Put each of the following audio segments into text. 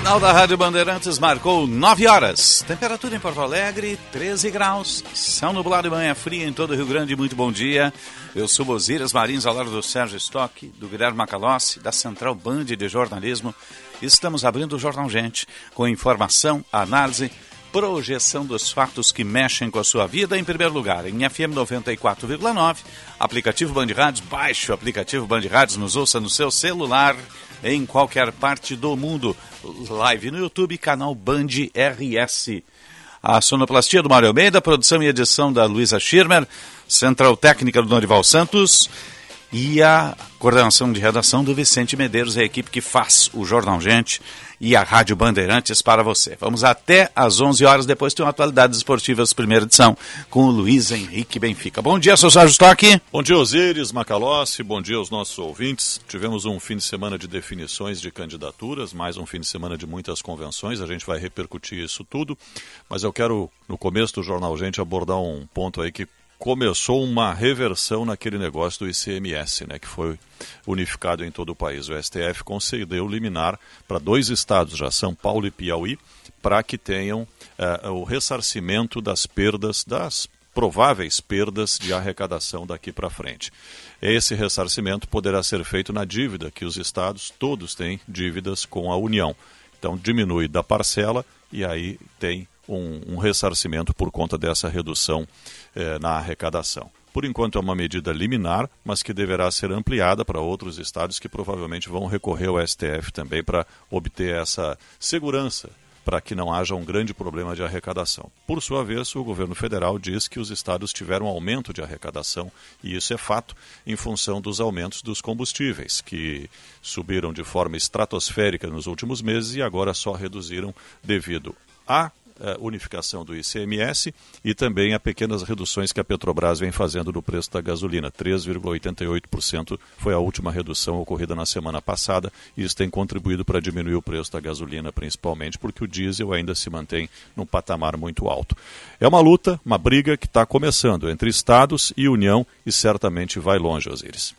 Sinal da Rádio Bandeirantes marcou 9 horas. Temperatura em Porto Alegre, 13 graus. Céu nublado e manhã fria em todo o Rio Grande. Muito bom dia. Eu sou Bosiras Marins, ao lado do Sérgio Stock, do Guilherme Macalossi, da Central Band de Jornalismo. Estamos abrindo o Jornal Gente, com informação, análise, projeção dos fatos que mexem com a sua vida. Em primeiro lugar, em FM 94,9, aplicativo Band Rádios, baixe o aplicativo Band Rádios, nos ouça no seu celular em qualquer parte do mundo. Live no YouTube, canal Band RS. A sonoplastia do Mário Almeida, produção e edição da Luísa Schirmer, central técnica do Norival Santos e a coordenação de redação do Vicente Medeiros, a equipe que faz o Jornal Gente e a Rádio Bandeirantes para você. Vamos até às 11 horas, depois tem uma Atualidades Esportivas, primeira edição, com o Luiz Henrique Benfica. Bom dia, seu Sérgio Stock. Bom dia, Osíris, Macalossi, bom dia aos nossos ouvintes. Tivemos um fim de semana de definições de candidaturas, mais um fim de semana de muitas convenções, a gente vai repercutir isso tudo, mas eu quero, no começo do Jornal Gente, abordar um ponto aí que começou uma reversão naquele negócio do ICMS, né, que foi unificado em todo o país. O STF concedeu liminar para dois estados já, São Paulo e Piauí, para que tenham uh, o ressarcimento das perdas, das prováveis perdas de arrecadação daqui para frente. Esse ressarcimento poderá ser feito na dívida que os estados todos têm dívidas com a União. Então diminui da parcela e aí tem um, um ressarcimento por conta dessa redução eh, na arrecadação. Por enquanto é uma medida liminar, mas que deverá ser ampliada para outros estados que provavelmente vão recorrer ao STF também para obter essa segurança para que não haja um grande problema de arrecadação. Por sua vez, o governo federal diz que os estados tiveram aumento de arrecadação, e isso é fato, em função dos aumentos dos combustíveis, que subiram de forma estratosférica nos últimos meses e agora só reduziram devido uh, unificação do ICMS e também a pequenas reduções que a Petrobras vem fazendo no preço da gasolina. 3,88% foi a última redução ocorrida na semana passada e isso tem contribuído para diminuir o preço da gasolina, principalmente porque o diesel ainda se mantém num patamar muito alto. É uma luta, uma briga que está começando entre Estados e União e certamente vai longe, Osiris.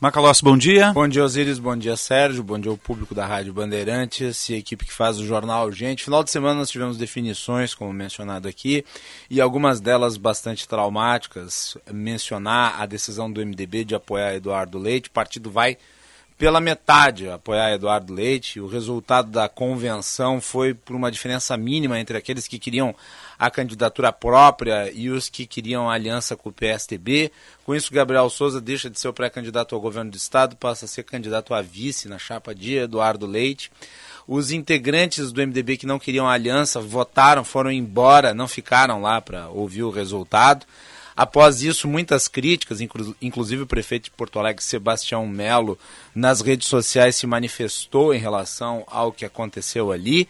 Macalossi, bom dia. Bom dia, Osiris. Bom dia, Sérgio. Bom dia ao público da Rádio Bandeirantes e a equipe que faz o jornal Gente. Final de semana nós tivemos definições, como mencionado aqui, e algumas delas bastante traumáticas. Mencionar a decisão do MDB de apoiar Eduardo Leite. O partido vai pela metade apoiar Eduardo Leite. O resultado da convenção foi por uma diferença mínima entre aqueles que queriam a candidatura própria e os que queriam aliança com o PSTB. Com isso, Gabriel Souza deixa de ser o pré-candidato ao governo do Estado, passa a ser candidato a vice na chapa de Eduardo Leite. Os integrantes do MDB que não queriam aliança votaram, foram embora, não ficaram lá para ouvir o resultado. Após isso, muitas críticas, inclusive o prefeito de Porto Alegre, Sebastião Melo, nas redes sociais se manifestou em relação ao que aconteceu ali.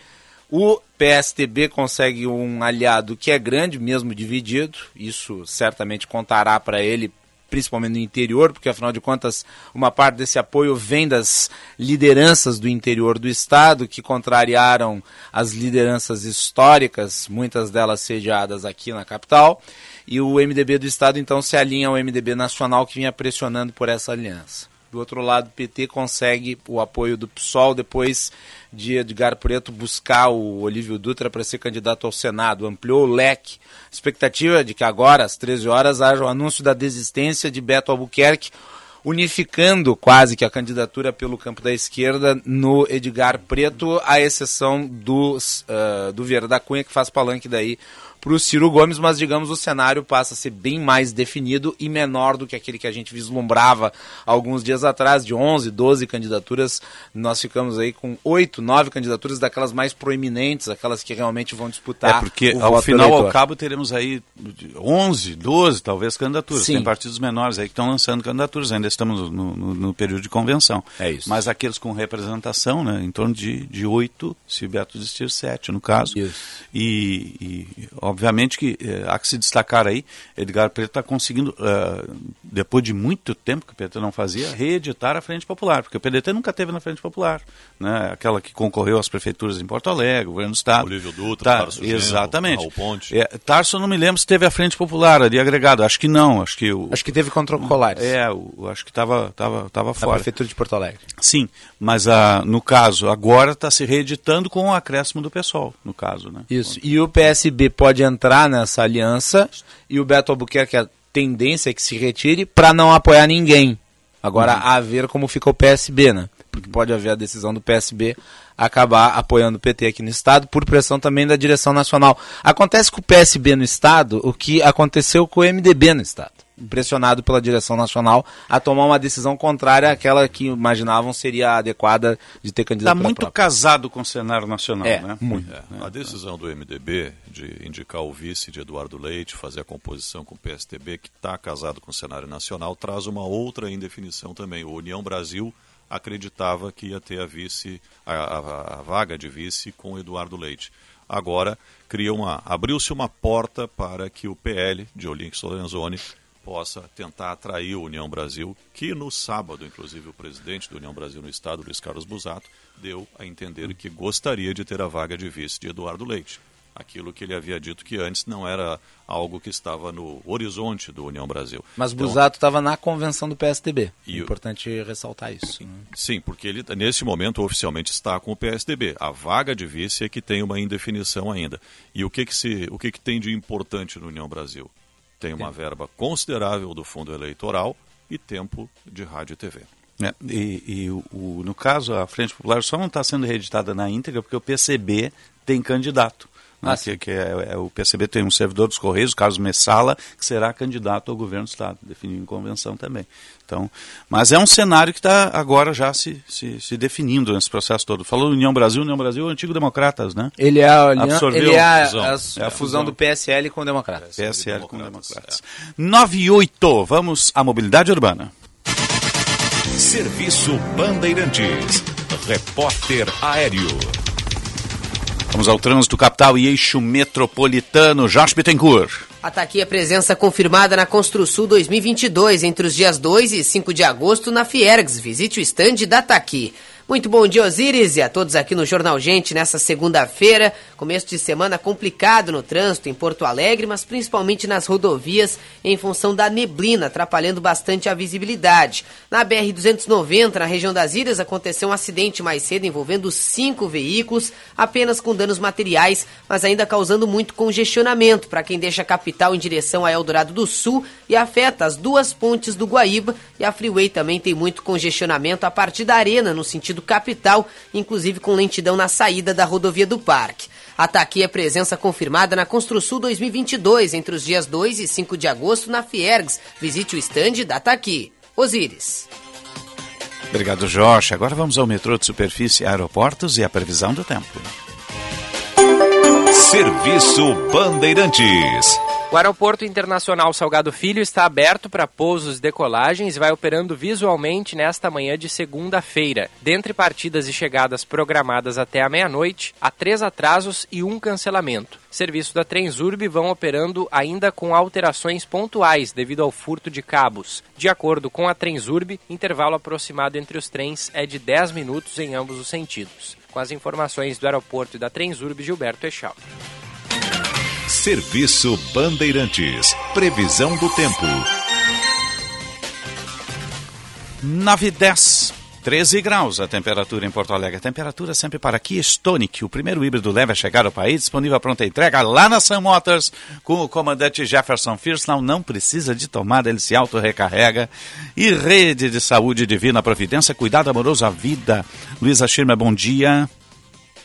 O PSTB consegue um aliado que é grande, mesmo dividido. Isso certamente contará para ele, principalmente no interior, porque afinal de contas, uma parte desse apoio vem das lideranças do interior do estado, que contrariaram as lideranças históricas, muitas delas sediadas aqui na capital. E o MDB do estado então se alinha ao MDB nacional que vinha pressionando por essa aliança. Do outro lado, o PT consegue o apoio do PSOL depois de Edgar Preto buscar o Olívio Dutra para ser candidato ao Senado. Ampliou o leque. Expectativa de que agora, às 13 horas, haja o anúncio da desistência de Beto Albuquerque, unificando quase que a candidatura pelo campo da esquerda no Edgar Preto, à exceção do, uh, do Vieira da Cunha, que faz palanque daí para o Ciro Gomes, mas digamos o cenário passa a ser bem mais definido e menor do que aquele que a gente vislumbrava alguns dias atrás, de 11, 12 candidaturas, nós ficamos aí com 8, 9 candidaturas daquelas mais proeminentes, aquelas que realmente vão disputar. É porque ao final ao cabo teremos aí 11, 12 talvez candidaturas. Sim. Tem partidos menores aí que estão lançando candidaturas, ainda estamos no, no, no, período de convenção. É isso. Mas aqueles com representação, né, em torno de, de 8, se o Beto existir 7 no caso. Isso. E, e obviamente que eh, há que se destacar aí, Edgar Preto está conseguindo, uh, depois de muito tempo que o PT não fazia, reeditar a Frente Popular, porque o PDT nunca teve na Frente Popular, né? aquela que concorreu às prefeituras em Porto Alegre, governo do Estado. Olívio Dutra, tá, Tarso Exatamente. Raul Ponte. É, Tarso, não me lembro se teve a Frente Popular ali agregado, acho que não, acho que... O, acho que teve contra o Colares. É, o, acho que estava tava, tava fora. A prefeitura de Porto Alegre. Sim, mas uh, no caso, agora está se reeditando com o acréscimo do pessoal, no caso, né? Isso, e o PSB pode entrar nessa aliança e o Beto Albuquerque, a tendência é que se retire para não apoiar ninguém. Agora, uhum. a ver como fica o PSB, né? Porque pode haver a decisão do PSB acabar apoiando o PT aqui no Estado, por pressão também da direção nacional. Acontece com o PSB no Estado o que aconteceu com o MDB no Estado pressionado pela direção nacional a tomar uma decisão contrária àquela que imaginavam seria adequada de ter candidato. Está muito própria. casado com o cenário nacional, é, né? Muito. É. A decisão do MDB de indicar o vice de Eduardo Leite, fazer a composição com o PSTB, que está casado com o cenário nacional, traz uma outra indefinição também. O União Brasil acreditava que ia ter a vice, a, a, a vaga de vice com Eduardo Leite. Agora cria uma, abriu-se uma porta para que o PL de Olinx Lorenzoni possa tentar atrair o União Brasil, que no sábado, inclusive, o presidente do União Brasil no Estado, Luiz Carlos Busato, deu a entender que gostaria de ter a vaga de vice de Eduardo Leite. Aquilo que ele havia dito que antes não era algo que estava no horizonte do União Brasil. Mas então, Busato estava na convenção do PSDB. E é importante ressaltar isso. Né? Sim, porque ele nesse momento oficialmente está com o PSDB. A vaga de vice é que tem uma indefinição ainda. E o que que se, o que que tem de importante no União Brasil? Tem uma verba considerável do fundo eleitoral e tempo de rádio e TV. É, e, e o, no caso, a Frente Popular só não está sendo reeditada na íntegra porque o PCB tem candidato. Né, ah, que, que é, é, o PCB tem um servidor dos Correios, Carlos Messala, que será candidato ao governo do Estado, definido em convenção também. Então, mas é um cenário que está agora já se, se, se, definindo nesse processo todo. Falou União Brasil, União Brasil é o antigo Democratas, né? Ele é a, Absorveu ele é a, fusão. A, a, é a fusão, do PSL com o Democratas. PSL, com o Democratas. É. 9 e 8, vamos à mobilidade urbana. Serviço Bandeirantes. Repórter Aéreo. Vamos ao trânsito capital e eixo metropolitano. Jorge Bittencourt. Está aqui a presença confirmada na Construsul 2022, entre os dias 2 e 5 de agosto, na Fiergs. Visite o estande da Taqui. Muito bom dia, Osíris, e a todos aqui no Jornal Gente nessa segunda-feira. Começo de semana complicado no trânsito em Porto Alegre, mas principalmente nas rodovias, em função da neblina, atrapalhando bastante a visibilidade. Na BR-290, na região das Ilhas, aconteceu um acidente mais cedo envolvendo cinco veículos, apenas com danos materiais, mas ainda causando muito congestionamento para quem deixa a capital em direção a Eldorado do Sul e afeta as duas pontes do Guaíba. E a Freeway também tem muito congestionamento a partir da Arena, no sentido capital, inclusive com lentidão na saída da rodovia do Parque. Ataque é presença confirmada na Construção 2022, entre os dias 2 e 5 de agosto, na Fiergs. Visite o estande da Ataqui. Osíris. Obrigado, Jorge. Agora vamos ao metrô de superfície, aeroportos e a previsão do tempo. Serviço Bandeirantes. O Aeroporto Internacional Salgado Filho está aberto para pousos e decolagens e vai operando visualmente nesta manhã de segunda-feira. Dentre partidas e chegadas programadas até a meia-noite, há três atrasos e um cancelamento. Serviços da Transurb vão operando ainda com alterações pontuais devido ao furto de cabos. De acordo com a Transurb, intervalo aproximado entre os trens é de 10 minutos em ambos os sentidos. Com as informações do aeroporto e da Transurb, Gilberto Echal. Serviço Bandeirantes. Previsão do tempo. 9 10. 13 graus a temperatura em Porto Alegre. Temperatura sempre para Kia Stonic, o primeiro híbrido leve a chegar ao país, disponível a pronta entrega lá na Sam Motors, com o comandante Jefferson Firsnall. Não precisa de tomada, ele se auto-recarrega. E rede de saúde divina providência, cuidado amoroso à vida. Luísa Schirmer, bom dia.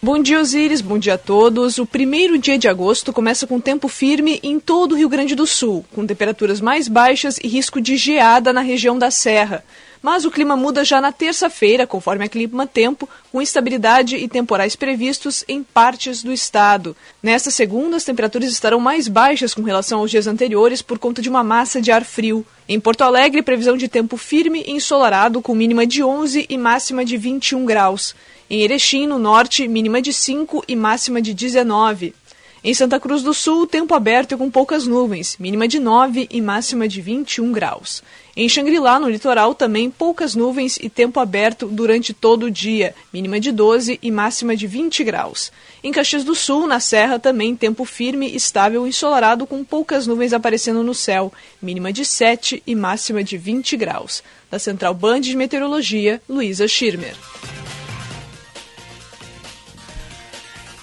Bom dia, Osíris. Bom dia a todos. O primeiro dia de agosto começa com tempo firme em todo o Rio Grande do Sul, com temperaturas mais baixas e risco de geada na região da Serra. Mas o clima muda já na terça-feira, conforme a Clima Tempo, com instabilidade e temporais previstos em partes do estado. Nesta segunda, as temperaturas estarão mais baixas com relação aos dias anteriores por conta de uma massa de ar frio. Em Porto Alegre, previsão de tempo firme e ensolarado, com mínima de 11 e máxima de 21 graus. Em Erechim, no norte, mínima de 5 e máxima de 19. Em Santa Cruz do Sul, tempo aberto e com poucas nuvens, mínima de 9 e máxima de 21 graus. Em Xangri-Lá, no litoral, também poucas nuvens e tempo aberto durante todo o dia, mínima de 12 e máxima de 20 graus. Em Caxias do Sul, na Serra, também tempo firme, estável e ensolarado com poucas nuvens aparecendo no céu, mínima de 7 e máxima de 20 graus. Da Central Band de Meteorologia, Luísa Schirmer.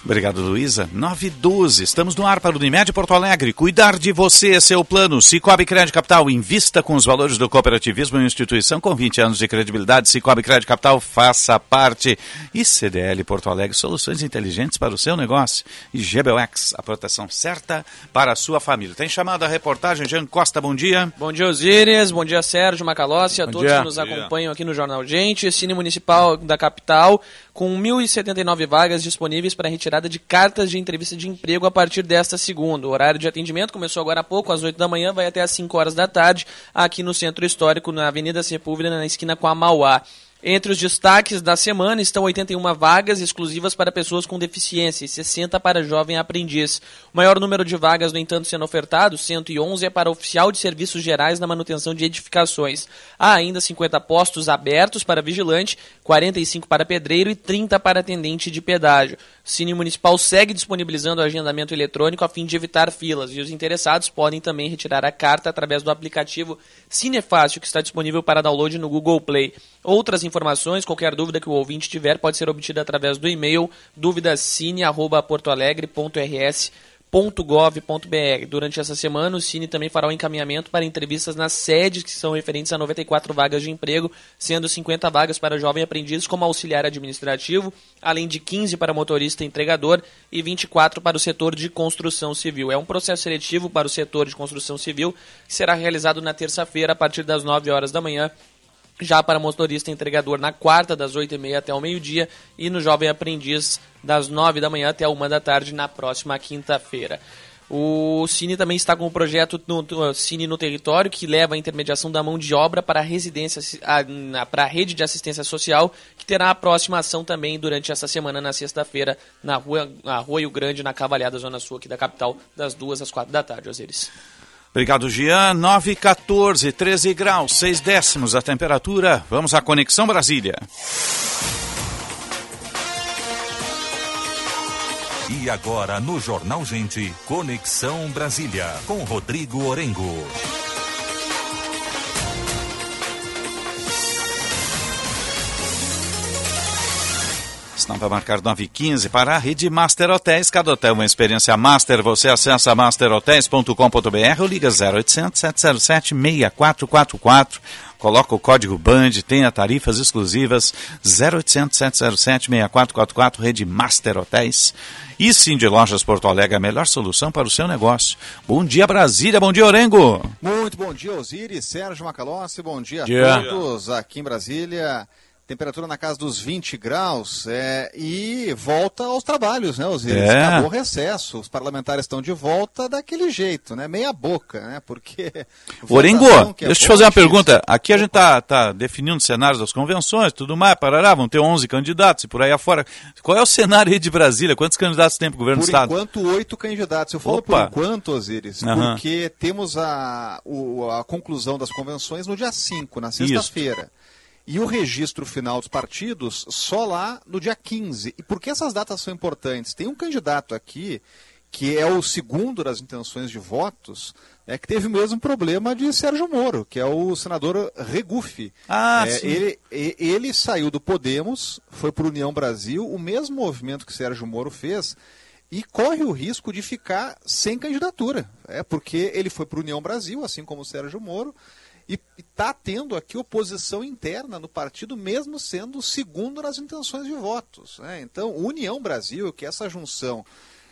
Obrigado, Luísa. 9 e 12. Estamos no ar para o Unimed Porto Alegre. Cuidar de você é seu plano. Cicobi Crédito Capital. Invista com os valores do cooperativismo em instituição com 20 anos de credibilidade. Cicobi Crédito Capital, faça parte. E CDL Porto Alegre, soluções inteligentes para o seu negócio. E GBOX, a proteção certa para a sua família. Tem chamado a reportagem, Jean Costa, bom dia. Bom dia, Osíris. Bom dia, Sérgio Macalossi. A Bom todos dia. que nos Bom dia. acompanham aqui no Jornal Gente. Cine Municipal da capital, com 1.079 vagas disponíveis para retirada de cartas de entrevista de emprego a partir desta segunda. O horário de atendimento começou agora há pouco, às 8 da manhã, vai até às 5 horas da tarde, aqui no Centro Histórico, na Avenida Sepúlveda, na esquina com a Mauá. Entre os destaques da semana estão 81 vagas exclusivas para pessoas com deficiência e 60 para jovem aprendiz. O maior número de vagas, no entanto, sendo ofertado, 111, é para oficial de serviços gerais na manutenção de edificações. Há ainda 50 postos abertos para vigilante, 45 para pedreiro e 30 para atendente de pedágio. O Cine Municipal segue disponibilizando o agendamento eletrônico a fim de evitar filas e os interessados podem também retirar a carta através do aplicativo Cinefácil, que está disponível para download no Google Play. Outras informações, qualquer dúvida que o ouvinte tiver, pode ser obtida através do e-mail dúvidacine.portoalegre.rs.gov.br. Durante essa semana, o Cine também fará o encaminhamento para entrevistas nas sedes que são referentes a 94 vagas de emprego, sendo 50 vagas para jovem aprendiz como auxiliar administrativo, além de 15 para motorista entregador e 24 para o setor de construção civil. É um processo seletivo para o setor de construção civil que será realizado na terça-feira a partir das 9 horas da manhã já para motorista entregador na quarta, das 8h30 até o meio-dia, e no jovem aprendiz, das 9 da manhã até a 1 da tarde, na próxima quinta-feira. O Cine também está com o projeto no, no- Cine no Território, que leva a intermediação da mão de obra para a residência, a- para a rede de assistência social, que terá a próxima ação também durante essa semana, na sexta-feira, na rua, Rio Grande, na Cavalhada, Zona Sul aqui da capital, das 2 às 4 da tarde, Osiris. Obrigado, Jean. 9 e 14, 13 graus, 6 décimos a temperatura. Vamos à Conexão Brasília. E agora no Jornal Gente, Conexão Brasília, com Rodrigo Orengo. Estão para marcar 9 e 15 para a rede Master Hotéis. Cada hotel uma experiência master. Você acessa masterhotels.com.br ou liga 0800 707 6444. Coloca o código BAND, tenha tarifas exclusivas 0800 707 6444, rede Master Hotéis. E sim de Lojas Porto Alegre, a melhor solução para o seu negócio. Bom dia Brasília, bom dia Orengo. Muito bom dia, Osiris, Sérgio Macalossi, bom dia Dia. a todos aqui em Brasília. Temperatura na casa dos 20 graus é, e volta aos trabalhos, né, Osiris? É. Acabou o recesso, os parlamentares estão de volta daquele jeito, né? Meia boca, né? Porque. Orengo, que é deixa eu te fazer uma pergunta. Aqui a gente tá, tá definindo cenários das convenções, tudo mais, parará, vão ter 11 candidatos e por aí afora. Qual é o cenário aí de Brasília? Quantos candidatos tem para o governo Por do Estado? enquanto, oito candidatos. Eu falo Opa. por enquanto, Osiris, Aham. porque temos a, o- a conclusão das convenções no dia 5, na sexta-feira. E o registro final dos partidos só lá no dia 15. E por que essas datas são importantes? Tem um candidato aqui que é o segundo das intenções de votos, é que teve o mesmo problema de Sérgio Moro, que é o senador Regufe. Ah, É, sim. ele, ele saiu do Podemos, foi para o União Brasil, o mesmo movimento que Sérgio Moro fez, e corre o risco de ficar sem candidatura. É porque ele foi para o União Brasil, assim como o Sérgio Moro, E está tendo aqui oposição interna no partido, mesmo sendo o segundo nas intenções de votos. Né? Então, União Brasil, que é essa junção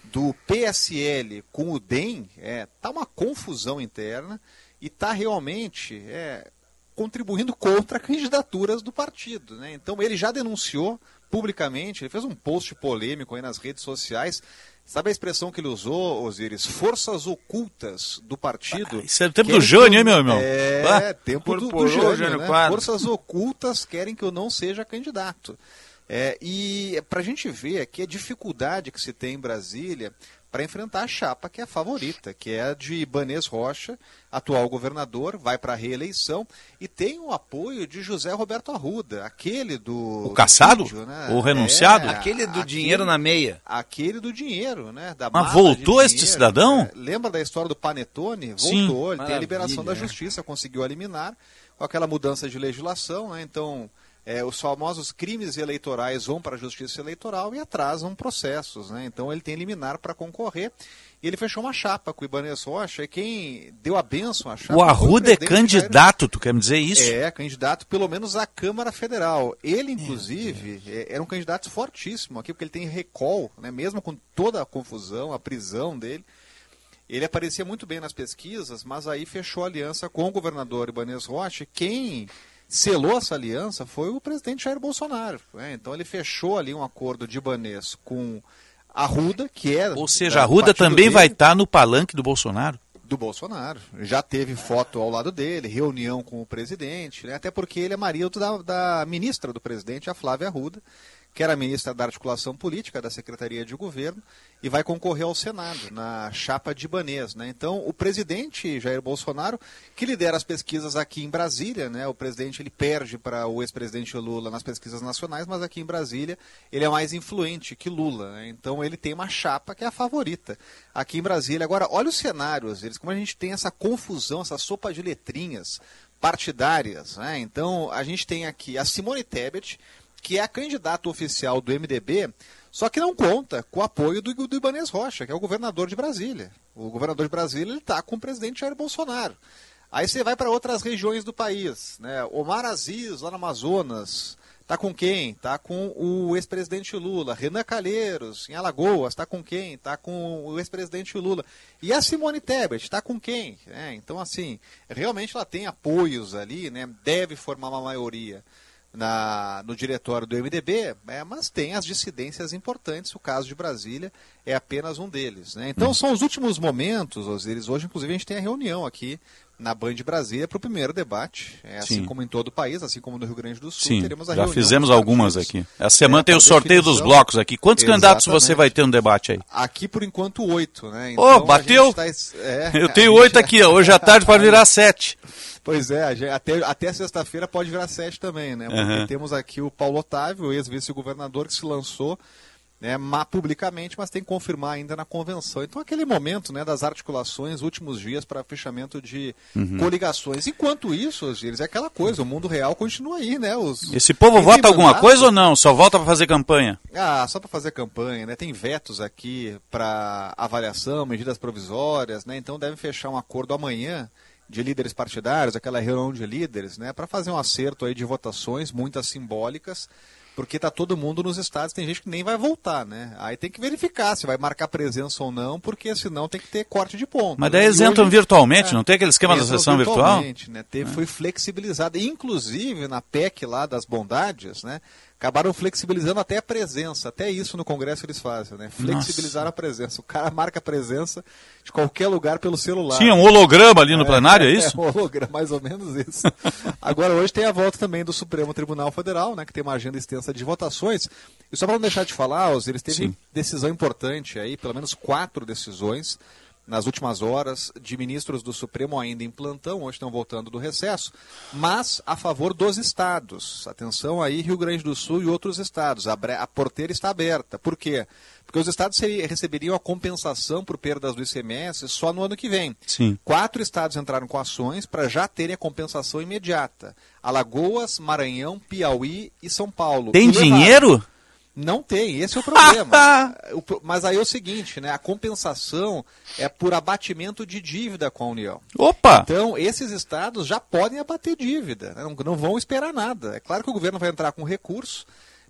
do PSL com o DEM, está é, tá uma confusão interna e está realmente é, contribuindo contra candidaturas do partido. Né? Então, ele já denunciou publicamente, ele fez um post polêmico aí nas redes sociais, Sabe a expressão que ele usou, Osiris? Forças ocultas do partido. Ah, isso é o tempo do Jânio, hein, meu irmão? É, ah, tempo do, do Jânio, Jânio né? Forças ocultas querem que eu não seja candidato. É, e para a gente ver aqui a dificuldade que se tem em Brasília para enfrentar a chapa que é a favorita, que é a de Ibanez Rocha, atual governador, vai para a reeleição e tem o apoio de José Roberto Arruda, aquele do. O caçado? Vídeo, né? O renunciado? É, aquele do aquele, dinheiro na meia. Aquele do dinheiro, né? Da Mas voltou este cidadão? É, lembra da história do Panetone? Voltou, Sim, ele maravilha. tem a liberação da justiça, conseguiu eliminar com aquela mudança de legislação, né? Então é, os famosos crimes eleitorais vão para a justiça eleitoral e atrasam processos. Né? Então ele tem liminar para concorrer. E ele fechou uma chapa com o Ibanez Rocha, e quem deu a benção à chapa. O Arruda é candidato, Jair... tu quer me dizer isso? É, candidato pelo menos à Câmara Federal. Ele, inclusive, é, era um candidato fortíssimo aqui, porque ele tem recall, né? mesmo com toda a confusão, a prisão dele. Ele aparecia muito bem nas pesquisas, mas aí fechou aliança com o governador Ibanez Rocha. Quem selou essa aliança foi o presidente Jair Bolsonaro. Né? Então ele fechou ali um acordo de Ibanês com a Ruda, que é. Ou seja, a Ruda também dele, vai estar no palanque do Bolsonaro. Do Bolsonaro. Já teve foto ao lado dele, reunião com o presidente, né? até porque ele é marido da, da ministra do presidente, a Flávia Arruda que era ministra da Articulação Política da Secretaria de Governo, e vai concorrer ao Senado, na chapa de Ibanês. Né? Então, o presidente Jair Bolsonaro, que lidera as pesquisas aqui em Brasília, né? o presidente ele perde para o ex-presidente Lula nas pesquisas nacionais, mas aqui em Brasília ele é mais influente que Lula. Né? Então, ele tem uma chapa que é a favorita aqui em Brasília. Agora, olha os cenários, eles, como a gente tem essa confusão, essa sopa de letrinhas partidárias. Né? Então, a gente tem aqui a Simone Tebet, que é a candidata oficial do MDB, só que não conta com o apoio do, do Ibanez Rocha, que é o governador de Brasília. O governador de Brasília está com o presidente Jair Bolsonaro. Aí você vai para outras regiões do país. Né? Omar Aziz, lá no Amazonas, está com quem? Está com o ex-presidente Lula. Renan Calheiros, em Alagoas, está com quem? Está com o ex-presidente Lula. E a Simone Tebet, está com quem? É, então, assim, realmente ela tem apoios ali, né? deve formar uma maioria na, no diretório do MDB, é, mas tem as dissidências importantes. O caso de Brasília é apenas um deles. Né? Então, hum. são os últimos momentos, Osiris. Hoje, inclusive, a gente tem a reunião aqui na Band Brasília para o primeiro debate. É, assim Sim. como em todo o país, assim como no Rio Grande do Sul, Sim, teremos a já fizemos algumas aqui. Essa semana é, tem o sorteio dos blocos aqui. Quantos Exatamente. candidatos você vai ter no debate aí? Aqui, por enquanto, oito. Né? Então, oh, bateu! Tá, é, Eu tenho oito já... aqui. Hoje à tarde pode virar sete. Pois é, até, até sexta-feira pode virar sete também, né? Porque uhum. temos aqui o Paulo Otávio, ex-vice-governador, que se lançou né, publicamente, mas tem que confirmar ainda na convenção. Então, aquele momento né, das articulações, últimos dias para fechamento de uhum. coligações. Enquanto isso, Osiris, é aquela coisa, o mundo real continua aí, né? Os... Esse povo vota alguma coisa ou não? Só volta para fazer campanha? Ah, só para fazer campanha, né? Tem vetos aqui para avaliação, medidas provisórias, né? Então deve fechar um acordo amanhã de líderes partidários, aquela reunião de líderes, né, para fazer um acerto aí de votações, muitas simbólicas, porque tá todo mundo nos estados, tem gente que nem vai voltar, né? Aí tem que verificar se vai marcar presença ou não, porque senão tem que ter corte de ponto. Mas daí eles entram virtualmente, é, não tem aquele esquema da sessão virtual? Né? Teve, é. Foi flexibilizado, inclusive na PEC lá das bondades, né? Acabaram flexibilizando até a presença. Até isso no Congresso eles fazem, né? Flexibilizar a presença. O cara marca a presença de qualquer lugar pelo celular. Tinha um holograma ali no é, plenário, é, é isso? É, um holograma, mais ou menos isso. Agora, hoje tem a volta também do Supremo Tribunal Federal, né? Que tem uma agenda extensa de votações. E só para não deixar de falar, eles teve Sim. decisão importante aí, pelo menos quatro decisões nas últimas horas de ministros do Supremo ainda em plantão, hoje estão voltando do recesso, mas a favor dos estados. Atenção aí, Rio Grande do Sul e outros estados. A, a porteira está aberta. Por quê? Porque os estados receberiam a compensação por perdas do ICMS só no ano que vem. Sim. Quatro estados entraram com ações para já terem a compensação imediata. Alagoas, Maranhão, Piauí e São Paulo. Tem dinheiro? Não tem, esse é o problema. Mas aí é o seguinte, né? A compensação é por abatimento de dívida com a União. Opa! Então, esses estados já podem abater dívida, né? não, não vão esperar nada. É claro que o governo vai entrar com recurso,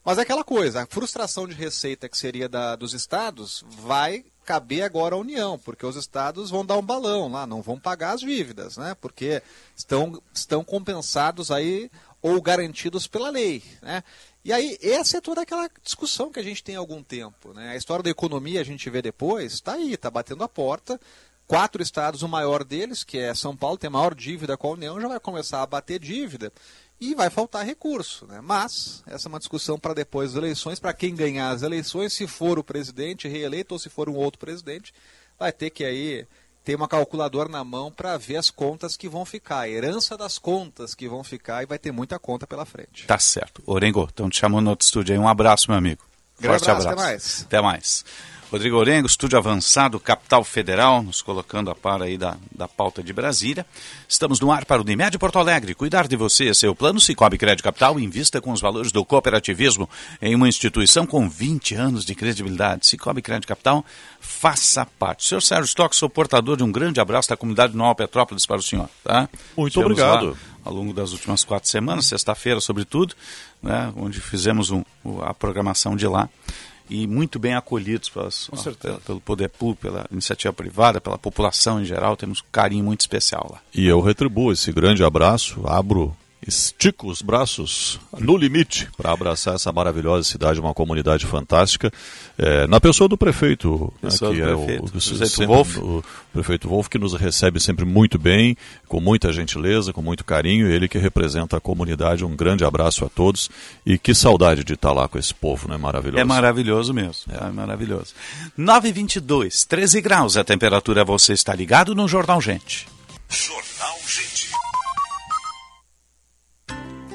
mas é aquela coisa, a frustração de receita que seria da, dos estados vai caber agora à União, porque os estados vão dar um balão lá, não vão pagar as dívidas, né? Porque estão, estão compensados aí ou garantidos pela lei, né? E aí, essa é toda aquela discussão que a gente tem há algum tempo. Né? A história da economia, a gente vê depois, está aí, está batendo a porta. Quatro estados, o maior deles, que é São Paulo, tem maior dívida com a União, já vai começar a bater dívida e vai faltar recurso. Né? Mas, essa é uma discussão para depois das eleições, para quem ganhar as eleições, se for o presidente reeleito ou se for um outro presidente, vai ter que aí ter uma calculadora na mão para ver as contas que vão ficar, a herança das contas que vão ficar e vai ter muita conta pela frente. Tá certo. Orengo, estão te chamando no outro estúdio aí. Um abraço, meu amigo. Grande Forte abraço, abraço. Até mais. Até mais. Rodrigo Orengo, estúdio avançado, capital federal, nos colocando a par aí da, da pauta de Brasília. Estamos no ar para o Unimed Porto Alegre. Cuidar de você é seu plano Cicobi Crédito Capital. Invista com os valores do cooperativismo em uma instituição com 20 anos de credibilidade. Cicobi Crédito Capital, faça parte. Senhor Sérgio Stock, sou portador de um grande abraço da comunidade Nova Petrópolis para o senhor. Tá? Muito obrigado. Lá, ao longo das últimas quatro semanas, sexta-feira, sobretudo, né, onde fizemos um, a programação de lá e muito bem acolhidos pelas, ó, pelo poder público, pela iniciativa privada, pela população em geral. Temos um carinho muito especial lá. E eu retribuo esse grande abraço, abro estico os braços no limite para abraçar essa maravilhosa cidade, uma comunidade fantástica, é, na pessoa do prefeito, né, pessoa que do é prefeito, o, o, sempre, Wolf. o, prefeito Wolf, que nos recebe sempre muito bem, com muita gentileza, com muito carinho, ele que representa a comunidade, um grande abraço a todos e que saudade de estar lá com esse povo, né? Maravilhoso. É maravilhoso mesmo, é, é maravilhoso. 9h22, 13 graus a temperatura, você está ligado no Jornal Gente. Jornal Gente.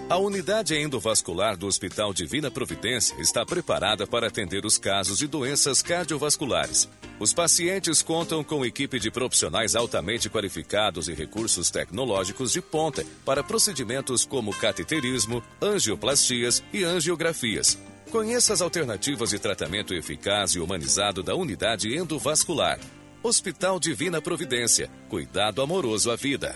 A unidade endovascular do Hospital Divina Providência está preparada para atender os casos de doenças cardiovasculares. Os pacientes contam com equipe de profissionais altamente qualificados e recursos tecnológicos de ponta para procedimentos como cateterismo, angioplastias e angiografias. Conheça as alternativas de tratamento eficaz e humanizado da unidade endovascular. Hospital Divina Providência. Cuidado amoroso à vida.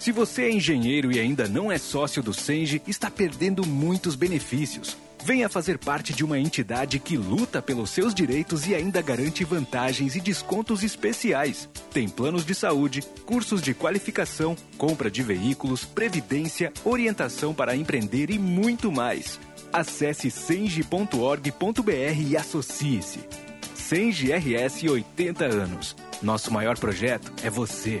Se você é engenheiro e ainda não é sócio do Senge, está perdendo muitos benefícios. Venha fazer parte de uma entidade que luta pelos seus direitos e ainda garante vantagens e descontos especiais. Tem planos de saúde, cursos de qualificação, compra de veículos, previdência, orientação para empreender e muito mais. Acesse senge.org.br e associe-se. Senge RS 80 anos. Nosso maior projeto é você.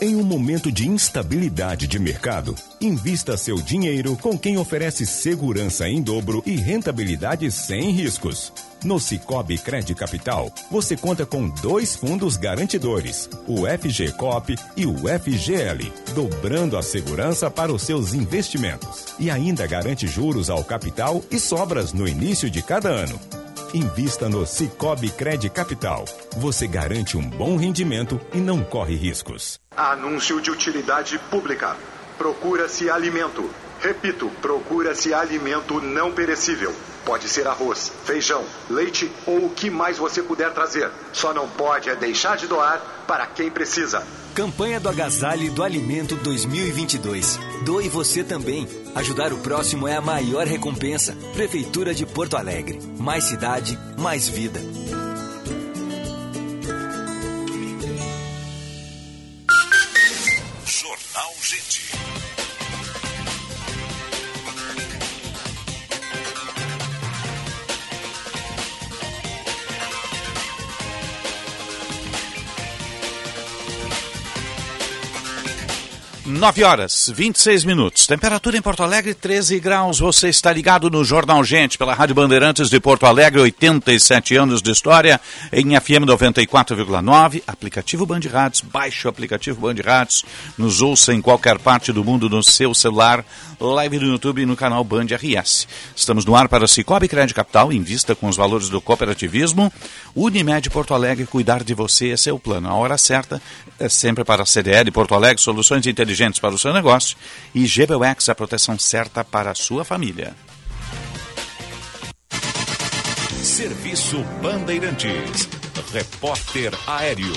Em um momento de instabilidade de mercado, invista seu dinheiro com quem oferece segurança em dobro e rentabilidade sem riscos. No Cicobi Cred Capital, você conta com dois fundos garantidores, o FGCOP e o FGL, dobrando a segurança para os seus investimentos. E ainda garante juros ao capital e sobras no início de cada ano. Invista no Cicobi Cred Capital. Você garante um bom rendimento e não corre riscos. Anúncio de utilidade pública. Procura-se alimento. Repito, procura-se alimento não perecível. Pode ser arroz, feijão, leite ou o que mais você puder trazer. Só não pode é deixar de doar para quem precisa. Campanha do Agasalho do Alimento 2022. Doe você também. Ajudar o próximo é a maior recompensa. Prefeitura de Porto Alegre. Mais cidade, mais vida. Jornal Gente. Nove horas, 26 minutos. Temperatura em Porto Alegre, 13 graus. Você está ligado no Jornal Gente, pela Rádio Bandeirantes de Porto Alegre, 87 anos de história, em FM 94,9. Aplicativo Band Rádios, baixe o aplicativo Band Rádios. Nos ouça em qualquer parte do mundo no seu celular. Live no YouTube e no canal Band RS. Estamos no ar para Cicobi Crédito Capital, invista com os valores do cooperativismo. Unimed Porto Alegre, cuidar de você, esse é o plano. A hora certa é sempre para a CDL Porto Alegre, soluções inteligentes para o seu negócio. E GBUX, a proteção certa para a sua família. Serviço Bandeirantes. Repórter Aéreo.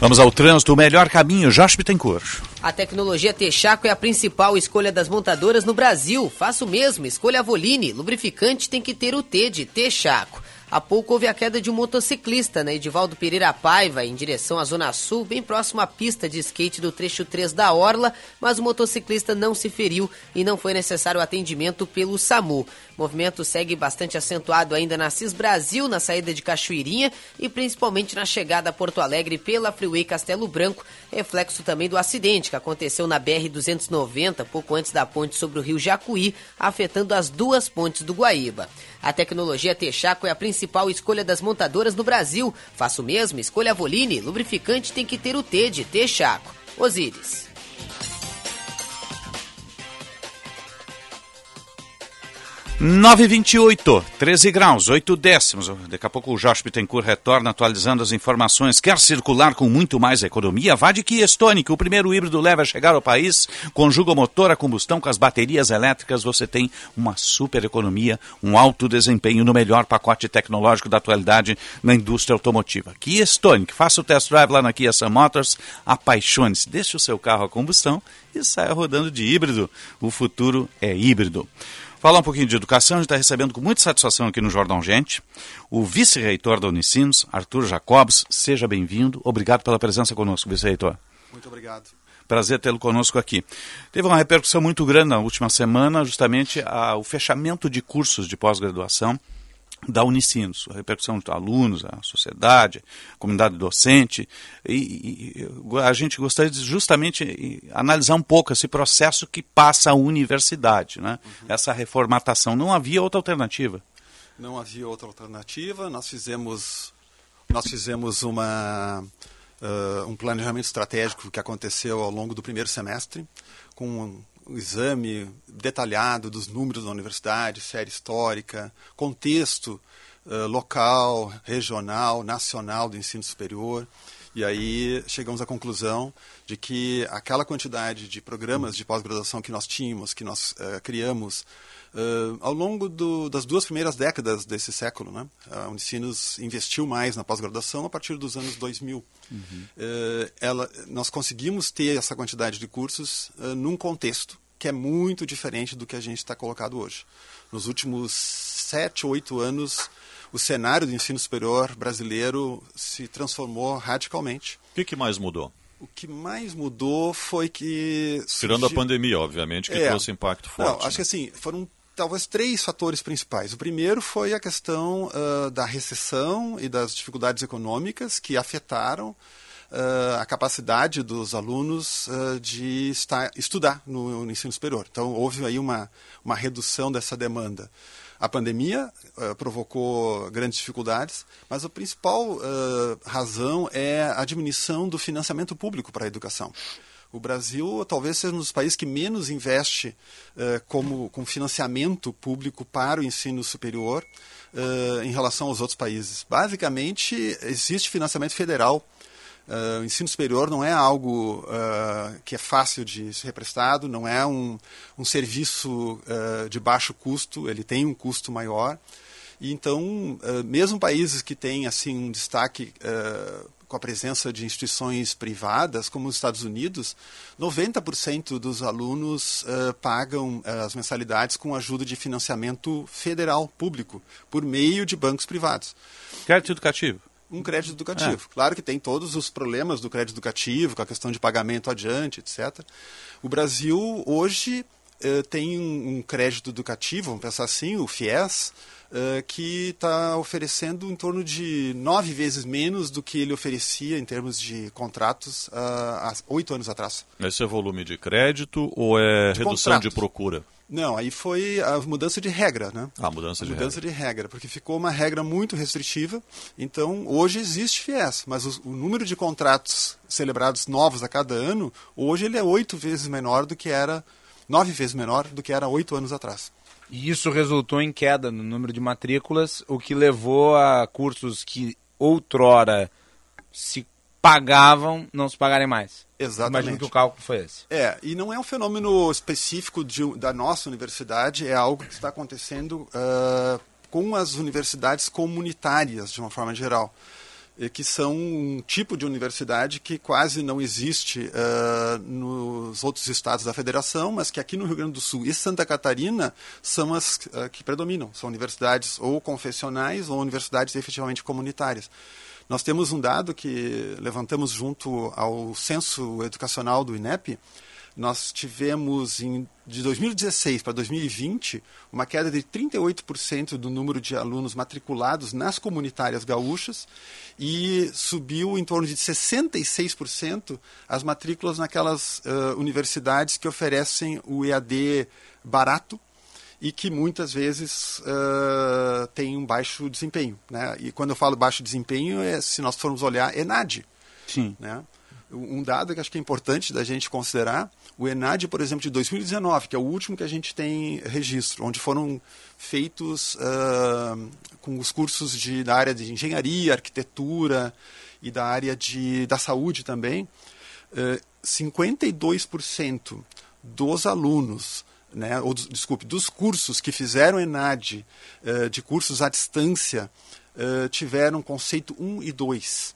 Vamos ao trânsito, o melhor caminho, Jorge Bittencourt. A tecnologia Texaco é a principal escolha das montadoras no Brasil. Faça o mesmo, escolha a Voline. Lubrificante tem que ter o T de Texaco. Há pouco houve a queda de um motociclista na Edivaldo Pereira Paiva, em direção à Zona Sul, bem próximo à pista de skate do trecho 3 da Orla, mas o motociclista não se feriu e não foi necessário atendimento pelo SAMU. O movimento segue bastante acentuado ainda na CIS Brasil, na saída de Cachoeirinha e principalmente na chegada a Porto Alegre pela Freeway Castelo Branco, reflexo também do acidente que aconteceu na BR-290, pouco antes da ponte sobre o rio Jacuí, afetando as duas pontes do Guaíba. A tecnologia Texaco é a principal escolha das montadoras no Brasil. Faça o mesmo, escolha a Voline. Lubrificante tem que ter o T de Texaco. Osíris. 928, 13 graus, 8 décimos. Daqui a pouco o Jorge Bittencourt retorna atualizando as informações. Quer circular com muito mais economia? Vá de Kia Stonic, o primeiro híbrido leva a chegar ao país. Conjuga o motor a combustão com as baterias elétricas. Você tem uma super economia, um alto desempenho no melhor pacote tecnológico da atualidade na indústria automotiva. Kia Stonic, faça o test drive lá na Kia Sun Motors. Apaixone-se, deixe o seu carro a combustão e saia rodando de híbrido. O futuro é híbrido. Falar um pouquinho de educação, a gente está recebendo com muita satisfação aqui no Jornal Gente o vice-reitor da Unicinos, Arthur Jacobs. Seja bem-vindo. Obrigado pela presença conosco, vice-reitor. Muito obrigado. Prazer tê-lo conosco aqui. Teve uma repercussão muito grande na última semana, justamente a, o fechamento de cursos de pós-graduação da Unicinos, a repercussão dos alunos, a sociedade, a comunidade docente. E, e, a gente gostaria de justamente analisar um pouco esse processo que passa a universidade, né? Uhum. essa reformatação. Não havia outra alternativa. Não havia outra alternativa. Nós fizemos, nós fizemos uma, uh, um planejamento estratégico que aconteceu ao longo do primeiro semestre, com exame detalhado dos números da universidade, série histórica, contexto uh, local, regional, nacional do ensino superior. E aí chegamos à conclusão de que aquela quantidade de programas de pós-graduação que nós tínhamos, que nós uh, criamos uh, ao longo do, das duas primeiras décadas desse século, né? a Unicinos investiu mais na pós-graduação a partir dos anos 2000. Uhum. Uh, ela, nós conseguimos ter essa quantidade de cursos num contexto que é muito diferente do que a gente está colocado hoje. Nos últimos sete, oito anos, o cenário do ensino superior brasileiro se transformou radicalmente. O que, que mais mudou? O que mais mudou foi que. Tirando surgiu... a pandemia, obviamente, que é, trouxe impacto forte. Não, acho que assim, foram talvez três fatores principais. O primeiro foi a questão uh, da recessão e das dificuldades econômicas que afetaram uh, a capacidade dos alunos uh, de estar, estudar no, no, ensino superior. Então, houve aí uma, uma redução dessa demanda. A pandemia uh, provocou grandes dificuldades, mas a principal razão é a diminuição do financiamento público para a educação. O Brasil talvez seja um dos países que menos investe como, com financiamento público para o ensino superior em relação aos outros países. Basicamente, existe financiamento federal Uh, o ensino superior não é algo uh, que é fácil de ser represtado, não é um, um serviço uh, de baixo custo, ele tem um custo maior. E então, mesmo países que têm assim um destaque com a presença de instituições privadas, como os Estados Unidos, 90% dos alunos pagam as mensalidades com ajuda de financiamento federal público, por meio de bancos privados. Crédito educativo um crédito educativo. É. Claro que tem todos os problemas do crédito educativo, com a questão de pagamento adiante, etc. O Brasil hoje eh, tem um, crédito educativo, vamos pensar assim, o FIES, eh, que está oferecendo em torno de nove vezes menos do que ele oferecia em termos de contratos uh, há oito anos atrás. Esse é volume de crédito ou é de redução contratos. de procura? Não, aí foi a mudança de regra, né? A mudança de a mudança regra. de regra, porque ficou uma regra muito restritiva. Então, hoje existe FIES, mas o, o, número de contratos celebrados novos a cada ano, hoje ele é oito vezes menor do que era, nove vezes menor do que era oito anos atrás. E isso resultou em queda no número de matrículas, o que levou a cursos que outrora se pagavam não se pagarem mais. Exatamente. Imagino que o cálculo foi esse. É, e não é um fenômeno específico de, da nossa universidade, é algo que está acontecendo uh, com as universidades comunitárias, de uma forma geral, que são um tipo de universidade que quase não existe uh, nos outros estados da federação, mas que aqui no Rio Grande do Sul e Santa Catarina são as uh, que predominam. São universidades ou confessionais ou universidades efetivamente comunitárias. Nós temos um dado que levantamos junto ao censo educacional do INEP. Nós tivemos, em, de 2016 para 2020, uma queda de 38% do número de alunos matriculados nas comunitárias gaúchas e subiu em torno de 66% as matrículas naquelas uh, universidades que oferecem o EAD barato, e que muitas vezes uh, tem um baixo desempenho. Né? E quando eu falo baixo desempenho, é, se nós formos olhar, ENAD. Sim. Né? Um dado que acho que é importante da gente considerar, o ENAD, por exemplo, de 2019, que é o último que a gente tem registro, onde foram feitos uh, com os cursos de, da área de engenharia, arquitetura e da área de, da saúde também, uh, 52% dos alunos né, ou desculpe, dos cursos que fizeram ENAD, uh, de cursos à distância, uh, tiveram conceito 1 e 2.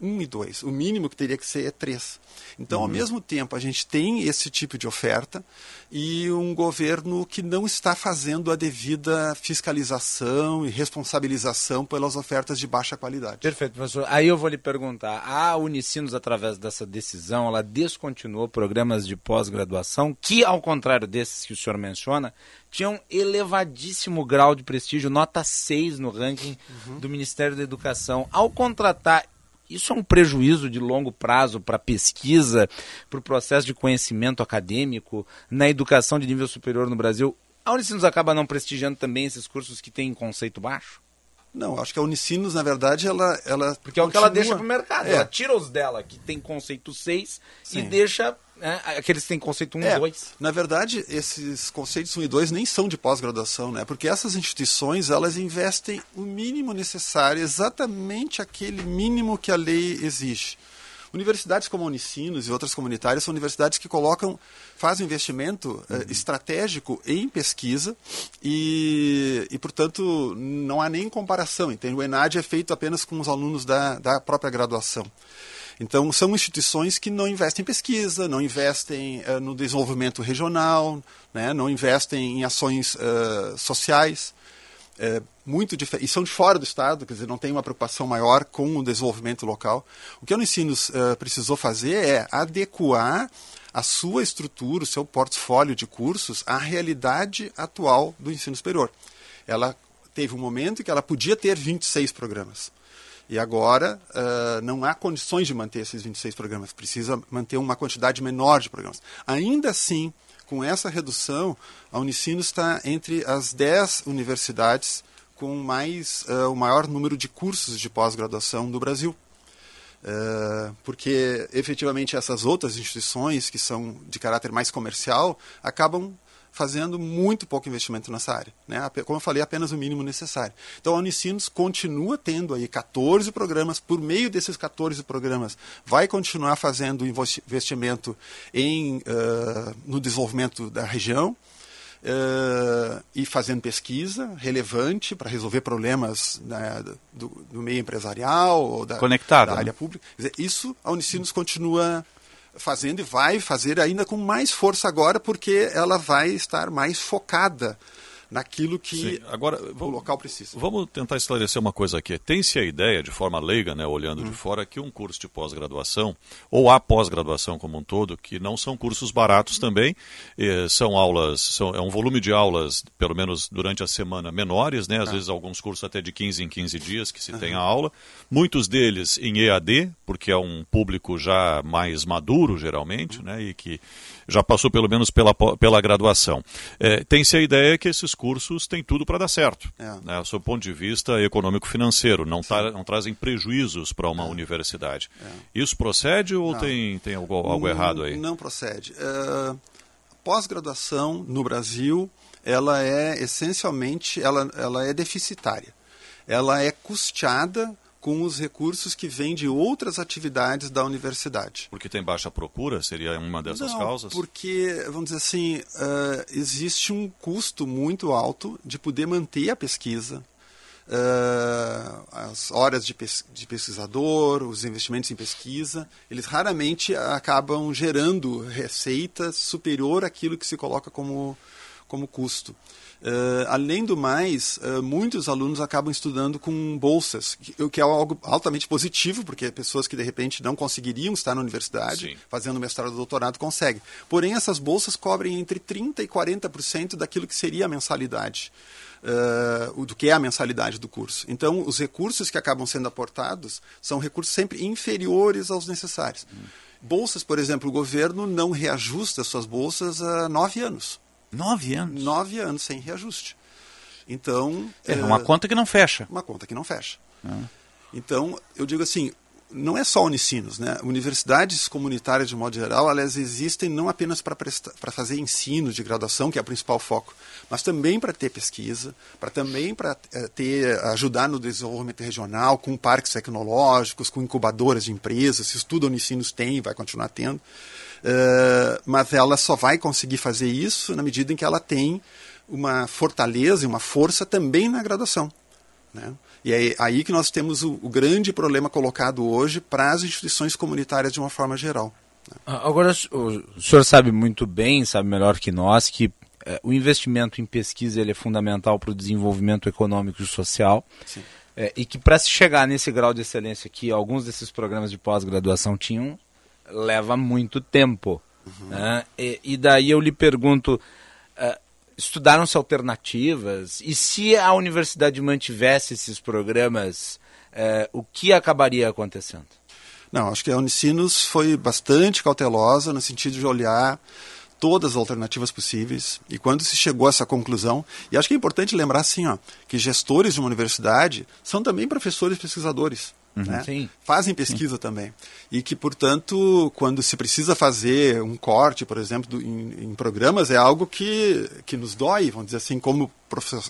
1 e 2. O mínimo que teria que ser é 3. Então, uhum. ao mesmo tempo, a gente tem esse tipo de oferta e um governo que não está fazendo a devida fiscalização e responsabilização pelas ofertas de baixa qualidade. Perfeito, professor. Aí eu vou lhe perguntar: a Unicinos, através dessa decisão, ela descontinuou programas de pós-graduação que, ao contrário desses que o senhor menciona, tinham elevadíssimo grau de prestígio, nota 6 no ranking uhum. do Ministério da Educação. Ao contratar isso é um prejuízo de longo prazo para a pesquisa, para o processo de conhecimento acadêmico, na educação de nível superior no Brasil. A Unicinos acaba não prestigiando também esses cursos que têm conceito baixo? Não, acho que a Unicinos, na verdade, ela. ela Porque é o que ela deixa para o mercado. É. Ela tira os dela, que tem conceito 6, Sim. e deixa né, aqueles que têm conceito 1 e 2. Na verdade, esses conceitos 1 e 2 nem são de pós-graduação, né? Porque essas instituições, elas investem o mínimo necessário, exatamente aquele mínimo que a lei exige. Universidades como a Unicinos e outras comunitárias são universidades que colocam, fazem investimento eh, uhum. estratégico em pesquisa e, e, portanto, não há nem comparação. Entende? O ENAD é feito apenas com os alunos da, da própria graduação. Então, são instituições que não investem em pesquisa, não investem uh, no desenvolvimento regional, né, não investem em ações uh, sociais. É, muito e são de fora do Estado, quer dizer, não tem uma preocupação maior com o desenvolvimento local. O que a Unicinos uh, precisou fazer é adequar a sua estrutura, o seu portfólio de cursos à realidade atual do ensino superior. Ela teve um momento em que ela podia ter 26 programas. E agora uh, não há condições de manter esses 26 programas, precisa manter uma quantidade menor de programas. Ainda assim, com essa redução, a Unicinos está entre as 10 universidades com mais, uh, o maior número de cursos de pós-graduação no Brasil. Uh, porque efetivamente essas outras instituições que são de caráter mais comercial acabam fazendo muito pouco investimento nessa área. Né? Como eu falei, apenas o mínimo necessário. Então a Unicinos continua tendo aí 14 programas, por meio desses 14 programas, vai continuar fazendo investimento em, uh, no desenvolvimento da região. Uh, e fazendo pesquisa relevante para resolver problemas né, do, do, meio empresarial ou da, Conectado, da né? área pública. Dizer, isso a Unicinos continua fazendo e vai fazer ainda com mais força agora, porque ela vai estar mais focada naquilo que Sim. Agora, o local precisa. Vamos tentar esclarecer uma coisa aqui. Tem-se a ideia, de forma leiga, né, olhando hum. de fora, que um curso de pós-graduação, ou a pós-graduação como um todo, que não são cursos baratos também, são aulas, são, é um volume de aulas, pelo menos durante a semana, menores, né, às ah. vezes alguns cursos até de 15 em 15 dias que se uhum. tem a aula, muitos deles em EAD, porque é um público já mais maduro, geralmente, uhum. né, e que já passou pelo menos pela, pela graduação. É, Tem-se a ideia que esses cursos têm tudo para dar certo, é. né, sob o ponto de vista econômico-financeiro, não, tá, não trazem prejuízos para uma é. universidade. É. Isso procede ou tem, tem algo, algo não, errado aí? Não procede. Uh, Pós-graduação no Brasil, ela é essencialmente, ela, ela é deficitária. Ela é custeada com os recursos que vêm de outras atividades da universidade. Porque tem baixa procura? Seria uma dessas Não, causas? Porque, vamos dizer assim, uh, existe um custo muito alto de poder manter a pesquisa, uh, as horas de, pes de, pesquisador, os investimentos em pesquisa, eles raramente acabam gerando receita superior àquilo que se coloca como, como custo. Uh, além do mais, uh, muitos alunos acabam estudando com bolsas, o que é algo altamente positivo, porque pessoas que de repente não conseguiriam estar na universidade, Sim. fazendo mestrado ou doutorado, conseguem. Porém, essas bolsas cobrem entre 30% e 40% daquilo que seria a mensalidade. Uh, do que é a mensalidade do curso. Então, os recursos que acabam sendo aportados são recursos sempre inferiores aos necessários. Hum. Bolsas, por exemplo, o governo não reajusta suas bolsas há nove anos. Nove anos? Nove anos sem reajuste. Então. É, é uma conta que não fecha. Uma conta que não fecha. Ah. Então, eu digo assim, não é só Unicinos, né? Universidades comunitárias, de modo geral, elas existem não apenas para fazer ensino de graduação, que é o principal foco, mas também para ter pesquisa, para também para é, ter ajudar no desenvolvimento regional, com parques tecnológicos, com incubadoras de empresas. Isso tudo a Unicinos tem, vai continuar tendo. Uh, mas ela só vai conseguir fazer isso na medida em que ela tem uma fortaleza e uma força também na graduação. Né? E é aí que nós temos o, o grande problema colocado hoje para as instituições comunitárias de uma forma geral. Né? Agora, o senhor sabe muito bem, sabe melhor que nós, que é, o investimento em pesquisa ele é fundamental para o desenvolvimento econômico e social. É, e que para se chegar nesse grau de excelência que alguns desses programas de pós-graduação tinham, leva muito tempo. Uhum. Né? E, e, daí eu lhe pergunto, uh, estudaram-se alternativas? E se a universidade mantivesse esses programas, uh, o que acabaria acontecendo? Não, acho que a Unicinos foi bastante cautelosa no sentido de olhar todas as alternativas possíveis e quando se chegou a essa conclusão, e acho que é importante lembrar assim, ó, que gestores de uma universidade são também professores pesquisadores. Uhum, né? Fazem pesquisa Sim. também. E que, portanto, quando se precisa fazer um corte, por exemplo, do, em, em, programas, é algo que, que nos dói, vamos dizer assim, como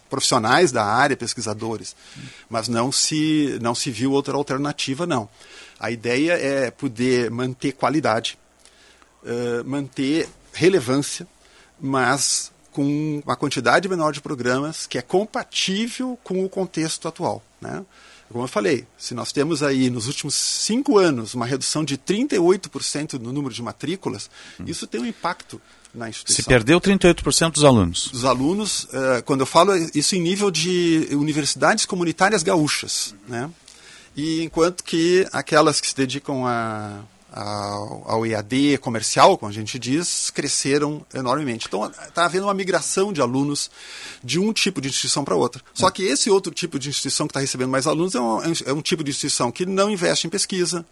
profissionais da área, pesquisadores. Uhum. Mas não se, não se viu outra alternativa, não. A ideia é poder manter qualidade, uh, manter relevância, mas com uma quantidade menor de programas que é compatível com o contexto atual. Né? Como eu falei, se nós temos aí nos últimos cinco anos uma redução de 38% no número de matrículas, hum. isso tem um impacto na instituição. Se perdeu 38% dos alunos. Dos alunos, uh, quando eu falo isso em nível de universidades comunitárias gaúchas. Né? E enquanto que aquelas que se dedicam a, ao, ao EAD comercial, como a gente diz, cresceram enormemente. Então está havendo uma migração de alunos de um tipo de instituição para outra. Só que esse outro tipo de instituição que está recebendo mais alunos é um, é um tipo de instituição que não investe em pesquisa,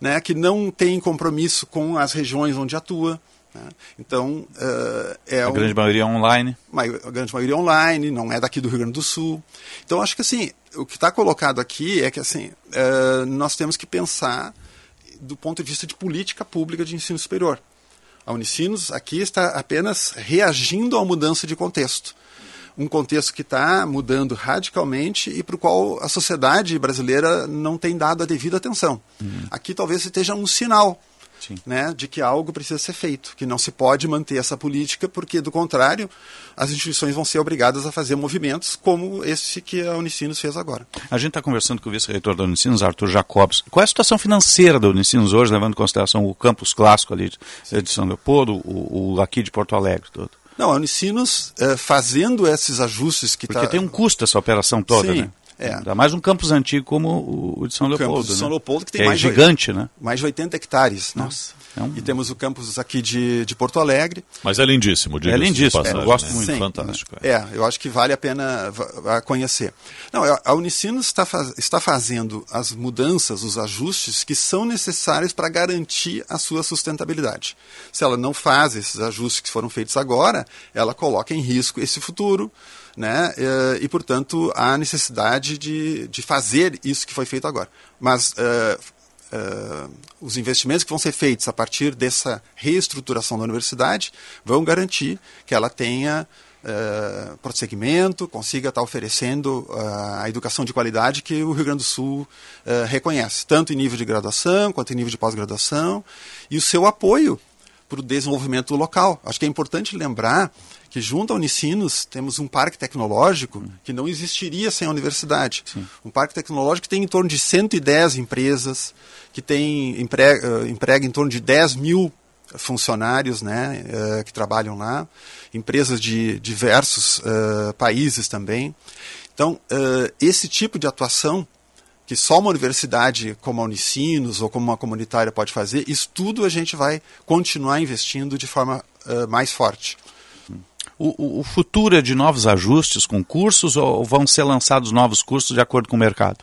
né, que não tem compromisso com as regiões onde atua. Né? Então, uh, é a um, grande maioria online. A grande maioria online, não é daqui do Rio Grande do Sul. Então, acho que assim, o que está colocado aqui é que assim, uh, nós temos que pensar do ponto de vista de política pública de ensino superior. A Unicinos aqui está apenas reagindo à mudança de contexto. Um contexto que está mudando radicalmente e para o qual a sociedade brasileira não tem dado a devida atenção. Uhum. Aqui talvez esteja um sinal né, de que algo precisa ser feito, que não se pode manter essa política, porque, do contrário, as instituições vão ser obrigadas a fazer movimentos como esse que a Unicinos fez agora. A gente está conversando com o vice-reitor da Unicinos, Arthur Jacobs. Qual é a situação financeira da Unicinos hoje, levando em consideração o campus clássico ali de São Leopoldo, o, o aqui de Porto Alegre todo? Não, a Unicinos, é, fazendo esses ajustes que está... Porque tá... tem um custo essa operação toda, Sim. né? É. Ainda mais um campus antigo como o de São Leopoldo. O campus de São né? Leopoldo que tem é mais gigante, de, né? Mais de 80 hectares. Né? Nossa. É um... E temos o campus aqui de, de Porto Alegre. Mas é lindíssimo, É lindíssimo, passagem, eu gosto né? muito. Sim, Fantástico. É. é. eu acho que vale a pena conhecer. Não, a Unicinos está, faz, está fazendo as mudanças, os ajustes que são necessários para garantir a sua sustentabilidade. Se ela não faz esses ajustes que foram feitos agora, ela coloca em risco esse futuro né? Eh, e, portanto, há necessidade de, de fazer isso que foi feito agora. Mas uh, uh, os investimentos que vão ser feitos a partir dessa reestruturação da universidade vão garantir que ela tenha uh, prosseguimento, consiga estar oferecendo uh, a educação de qualidade que o Rio Grande do Sul uh, reconhece, tanto em nível de graduação quanto em nível de pós-graduação, e o seu apoio para o desenvolvimento local. Acho que é importante lembrar que junto à Unicinos temos um parque tecnológico que não existiria sem a universidade. Sim. Um parque tecnológico que tem em torno de 110 empresas, que tem emprega, eh, emprega em torno de 10 mil funcionários né, uh, que trabalham lá, empresas de diversos uh, países também. Então, uh, esse tipo de atuação que só uma universidade como a Unicinos ou como uma comunitária pode fazer, isso tudo a gente vai continuar investindo de forma mais forte. O, o, futuro é de novos ajustes com cursos ou vão ser lançados novos cursos de acordo com o mercado?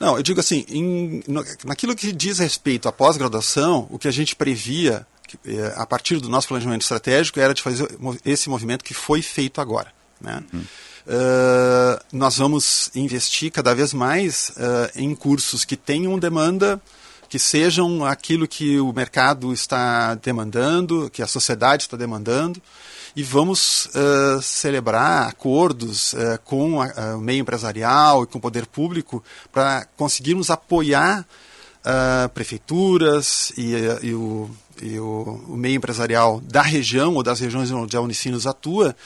Não, eu digo assim, em, no, naquilo que diz respeito à pós-graduação, o que a gente previa é, a partir do nosso planejamento estratégico era de fazer esse movimento que foi feito agora. Né? Hum. Uh, nós vamos investir cada vez mais uh, em cursos que tenham demanda, que sejam aquilo que o mercado está demandando, que a sociedade está demandando e vamos uh, celebrar acordos uh, com a, o meio empresarial e com o poder público para conseguirmos apoiar uh, prefeituras e, e, o, e o, o, meio empresarial da região ou das regiões onde a Unicinos atua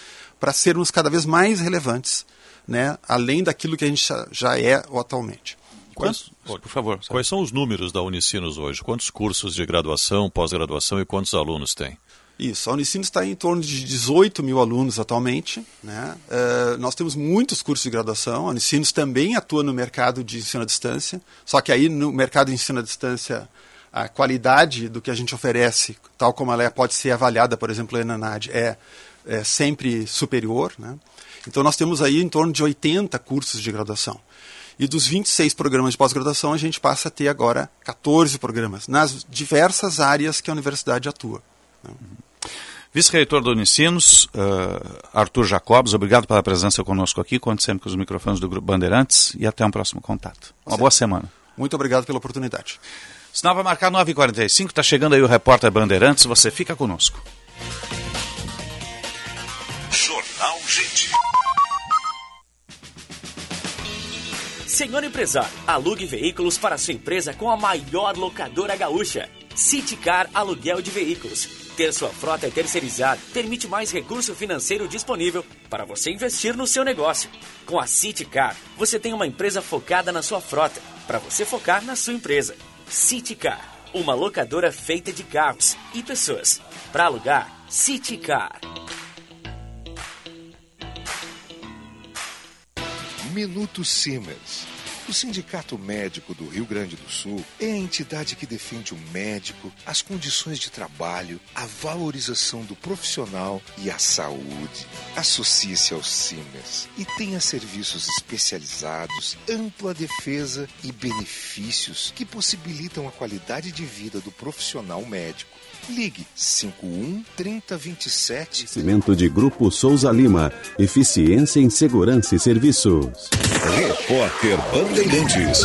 para sermos cada vez mais relevantes, né, além daquilo que a gente já, é atualmente. Quantos, por favor. Quais são os números da Unicinos hoje? Quantos cursos de graduação, pós-graduação e quantos alunos tem? Isso, a Unicinos está em torno de 18 mil alunos atualmente. Né? Uh, nós temos muitos cursos de graduação. A Unicinos também atua no mercado de ensino à distância, só que aí no mercado de ensino à distância a qualidade do que a gente oferece, tal como ela é, pode ser avaliada, por exemplo, na ENAD, é, é sempre superior. Né? Então nós temos aí em torno de 80 cursos de graduação. E dos 26 programas de pós-graduação, a gente passa a ter agora 14 programas, nas diversas áreas que a universidade atua. Né? Vice-reitor do Unicinos, uh, Arthur Jacobs, obrigado pela presença conosco aqui. Conte sempre com os microfones do Grupo Bandeirantes e até um próximo contato. Uma boa semana. Muito obrigado pela oportunidade. Sinal vai marcar 9h45, está chegando aí o repórter Bandeirantes, você fica conosco. Jornal Gente. Senhor empresário, alugue veículos para sua empresa com a maior locadora gaúcha. Citicar Aluguel de Veículos ter sua frota terceirizada permite mais recurso financeiro disponível para você investir no seu negócio. Com a Citicar, você tem uma empresa focada na sua frota, para você focar na sua empresa. Citicar, uma locadora feita de carros e pessoas. Para alugar, Citicar. Minuto Siemens. O Sindicato Médico do Rio Grande do Sul é a entidade que defende o médico, as condições de trabalho, a valorização do profissional e a saúde. Associe-se ao Simers e tenha serviços especializados, ampla defesa e benefícios que possibilitam a qualidade de vida do profissional médico. Ligue 51 3027. Cimento de Grupo Souza Lima. Eficiência em Segurança e Serviços. Repórter Bandeirantes.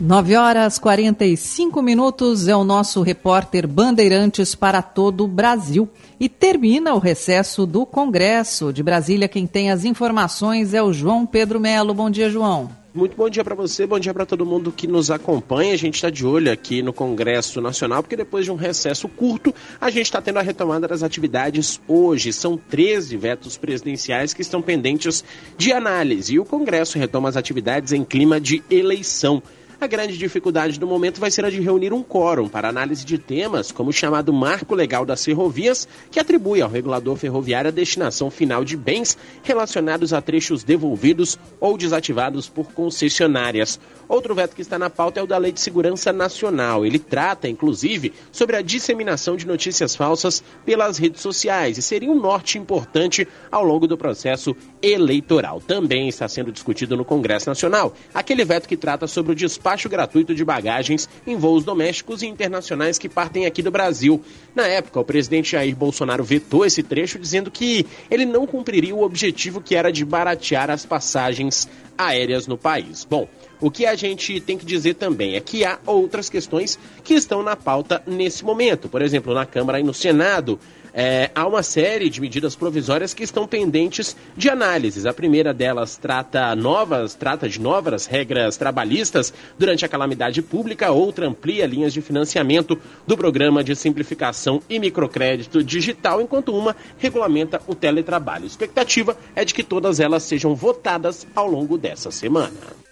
9 horas 45 minutos é o nosso repórter Bandeirantes para todo o Brasil. E termina o recesso do Congresso de Brasília. Quem tem as informações é o João Pedro Melo. Bom dia, João. Muito bom dia para você, bom dia para todo mundo que nos acompanha. A gente está de olho aqui no Congresso Nacional, porque depois de um recesso curto, a gente está tendo a retomada das atividades hoje. São 13 vetos presidenciais que estão pendentes de análise. E o Congresso retoma as atividades em clima de eleição. A grande dificuldade do momento vai ser a de reunir um quórum para análise de temas, como o chamado Marco Legal das Ferrovias, que atribui ao regulador ferroviário a destinação final de bens relacionados a trechos devolvidos ou desativados por concessionárias. Outro veto que está na pauta é o da Lei de Segurança Nacional. Ele trata, inclusive, sobre a disseminação de notícias falsas pelas redes sociais e seria um norte importante ao longo do processo eleitoral. Também está sendo discutido no Congresso Nacional aquele veto que trata sobre o despacho gratuito de bagagens em voos domésticos e internacionais que partem aqui do Brasil. Na época, o presidente Jair Bolsonaro vetou esse trecho, dizendo que ele não cumpriria o objetivo que era de baratear as passagens aéreas no país. Bom, o que a gente tem que dizer também é que há outras questões que estão na pauta nesse momento. Por exemplo, na Câmara e no Senado, é, há uma série de medidas provisórias que estão pendentes de análises. A primeira delas trata novas, trata de novas regras trabalhistas durante a calamidade pública, outra amplia linhas de financiamento do programa de simplificação e microcrédito digital, enquanto uma regulamenta o teletrabalho. A expectativa é de que todas elas sejam votadas ao longo dessa semana.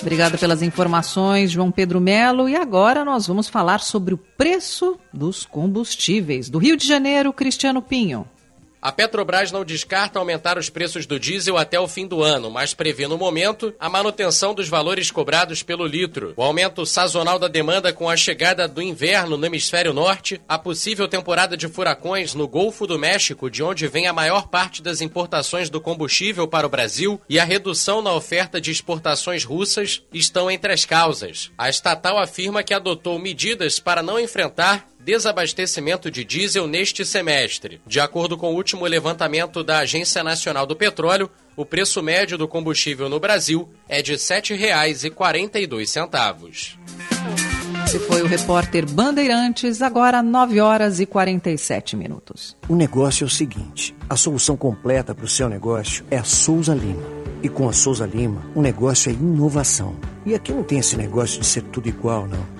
Obrigada pelas informações, João Pedro Melo. E agora nós vamos falar sobre o preço dos combustíveis. Do Rio de Janeiro, Cristiano Pinho. A Petrobras não descarta aumentar os preços do diesel até o fim do ano, mas prevê no momento a manutenção dos valores cobrados pelo litro. O aumento sazonal da demanda com a chegada do inverno no hemisfério norte, a possível temporada de furacões no Golfo do México, de onde vem a maior parte das importações do combustível para o Brasil, e a redução na oferta de exportações russas estão entre as causas. A estatal afirma que adotou medidas para não enfrentar desabastecimento de diesel neste semestre. De acordo com o último levantamento da Agência Nacional do Petróleo, o preço médio do combustível no Brasil é de R$ 7,42. Esse foi o repórter Bandeirantes, agora 9 horas e 47 minutos. O negócio é o seguinte: a solução completa para o seu negócio é a Souza Lima. E com a Souza Lima, o negócio é inovação. E aqui não tem esse negócio de ser tudo igual, não.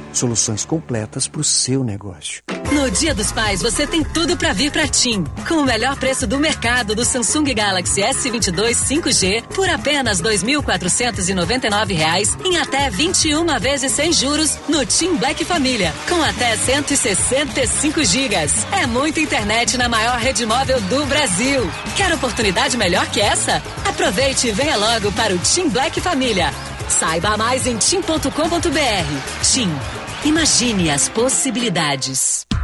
Soluções completas para o seu negócio. No Dia dos Pais, você tem tudo para vir para TIM. Com o melhor preço do mercado do Samsung Galaxy S22 5G por apenas R$ 2.499 em até 21 vezes sem juros no TIM Black Família, com até 165 gigas. É muita internet na maior rede móvel do Brasil. Quer oportunidade melhor que essa? Aproveite e venha logo para o TIM Black Família. Saiba mais em tim.com.br. TIM. Imagine as possibilidades.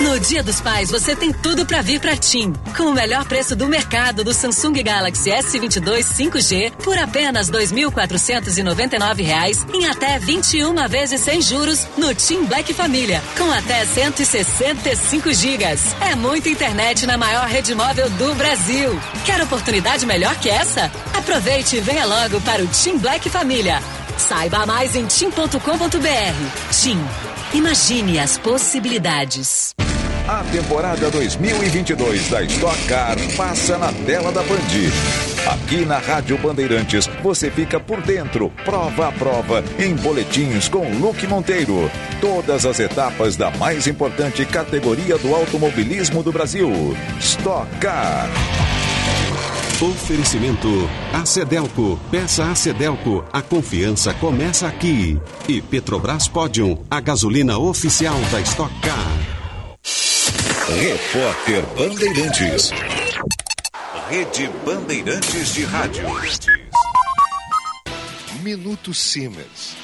No Dia dos Pais, você tem tudo para vir para TIM. Com o melhor preço do mercado do Samsung Galaxy S22 5G por apenas R$ 2.499 em até 21 vezes sem juros no TIM Black Família, com até 165 gigas. É muita internet na maior rede móvel do Brasil. Quer oportunidade melhor que essa? Aproveite e venha logo para o TIM Black Família. Saiba mais em tim.com.br. TIM. Imagine as possibilidades. A temporada 2022 da Stock Car passa na tela da Band. Aqui na Rádio Bandeirantes você fica por dentro, prova a prova, em boletins com Luque Monteiro. Todas as etapas da mais importante categoria do automobilismo do Brasil. Stock Car. Oferecimento Acedelco. Peça Acedelco. A confiança começa aqui. E Petrobras Podium, a gasolina oficial da Stock Car. Repórter Bandeirantes. Rede Bandeirantes de Rádio. Minuto Siemens.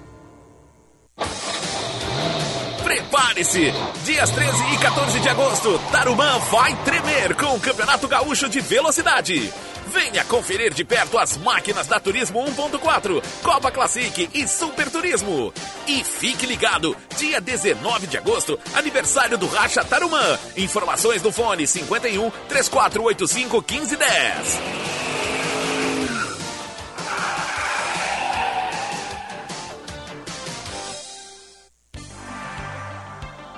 Prepare-se! Dias 13 e 14 de agosto, Tarumã vai tremer com o Campeonato Gaúcho de Velocidade. Venha conferir de perto as máquinas da Turismo 1.4, Copa Classic e Super Turismo. E fique ligado, dia 19 de agosto, aniversário do Racha Tarumã. Informações no fone 51 3485 1510.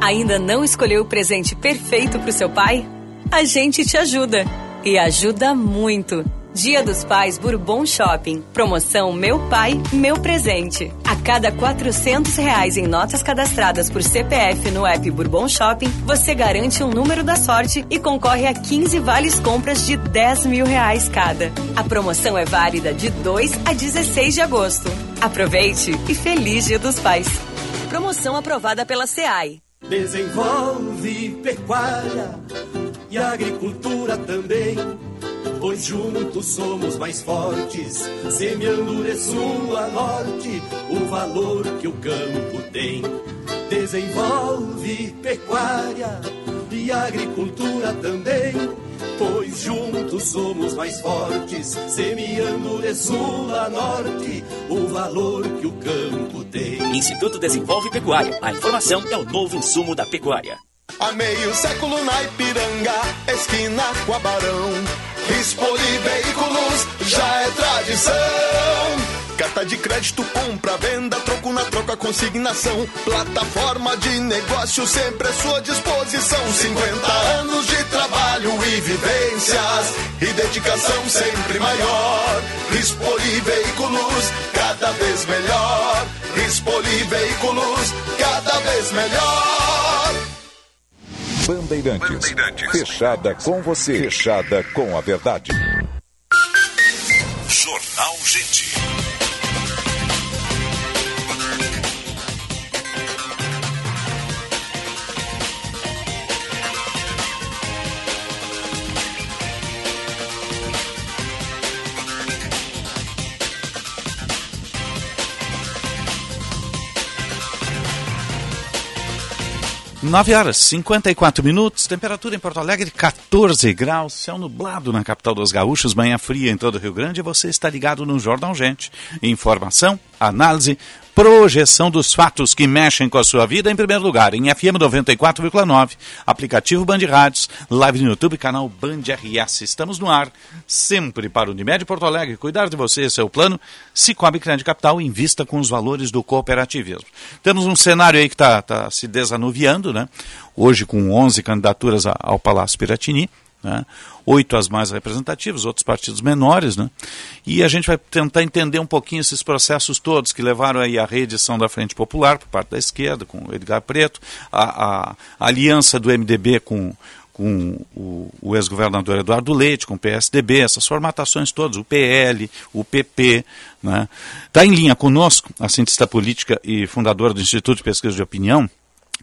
Ainda não escolheu o presente perfeito para o seu pai? A gente te ajuda. E ajuda muito. Dia dos Pais Bourbon Shopping. Promoção Meu Pai, Meu Presente. A cada 400 reais em notas cadastradas por CPF no app Bourbon Shopping, você garante um número da sorte e concorre a 15 vales compras de 10 mil reais cada. A promoção é válida de 2 a 16 de agosto. Aproveite e feliz Dia dos Pais. Promoção aprovada pela SEAI. Desenvolve pecuária e agricultura também, pois juntos somos mais fortes, semeando de sul a norte o valor que o campo tem. Desenvolve pecuária e agricultura também, pois juntos somos mais fortes, semeando de sul a norte o valor que o campo tem. Instituto Desenvolve Pecuária. A informação é o novo insumo da pecuária. Há meio século na Ipiranga, esquina com a Barão. Expoli Veículos já é tradição. Carta de crédito, compra, venda, troco na troca, consignação. Plataforma de negócio sempre à sua disposição. 50 anos de trabalho e vivências e dedicação sempre maior. Expoli Veículos, cada vez melhor. Expoli Veículos, cada vez melhor. Bandeirantes. Fechada com você. Fechada com a verdade. Jornal Gente. 9 horas 54 minutos, temperatura em Porto Alegre 14 graus, céu nublado na capital dos gaúchos, manhã fria em todo o Rio Grande. Você está ligado no Jornal Gente. Informação, análise, projeção dos fatos que mexem com a sua vida, em primeiro lugar, em FM 94,9, aplicativo Band Rádios, live no YouTube, canal Band RS. Estamos no ar, sempre para o Unimed Porto Alegre. Cuidar de você, é o plano. Cicobi Crédito Capital, invista com os valores do cooperativismo. Temos um cenário aí que está tá se desanuviando, né? Hoje com 11 candidaturas ao Palácio Piratini né? oito as mais representativas, outros partidos menores, né? E a gente vai tentar entender um pouquinho esses processos todos que levaram aí à reedição da Frente Popular por parte da esquerda, com o Edgar Preto, a, a, a aliança do MDB com, com o, o ex-governador Eduardo Leite, com o PSDB, essas formatações todas, o PL, o PP. Está né? Tá em linha conosco a cientista política e fundadora do Instituto de Pesquisa de Opinião,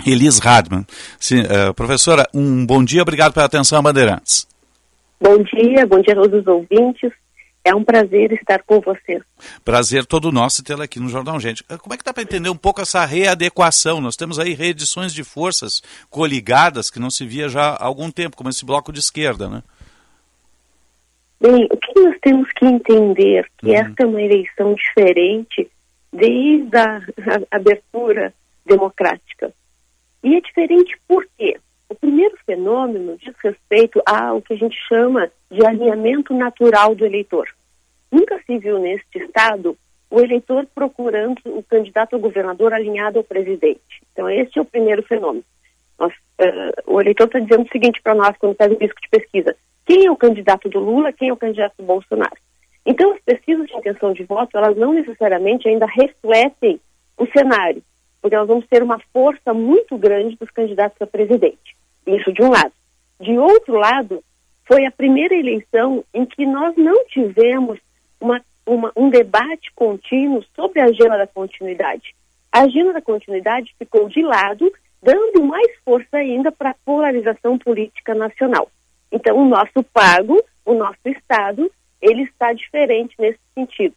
Elis Radman. Sim, uh, professora, um bom dia, obrigado pela atenção, Bandeirantes. Bom dia, bom dia a todos os ouvintes. É um prazer estar com vocês. Prazer todo nosso tê-la aqui no Jornal Gente. Eh, como é que dá para entender um pouco essa readequação? Nós temos aí reedições de forças coligadas que não se via já há algum tempo, como esse bloco de esquerda, né? Bem, o que nós temos que entender que uhum. esta é uma eleição diferente desde a abertura democrática. E é diferente por quê? O primeiro fenômeno diz respeito ao que a gente chama de alinhamento natural do eleitor. Nunca se viu neste estado o eleitor procurando o candidato a governador alinhado ao presidente. Então, esse é o primeiro fenômeno. Nós, uh, o eleitor está dizendo o seguinte para nós quando faz o risco de pesquisa: quem é o candidato do Lula, quem é o candidato do Bolsonaro? Então, as pesquisas de intenção de voto, elas não necessariamente ainda refletem o cenário porque nós vamos ter uma força muito grande dos candidatos a presidente. Isso de um lado. De outro lado, foi a primeira eleição em que nós não tivemos uma, uma, um debate contínuo sobre a agenda da continuidade. A agenda da continuidade ficou de lado, dando mais força ainda para a polarização política nacional. Então, o nosso pago, o nosso Estado, ele está diferente nesse sentido.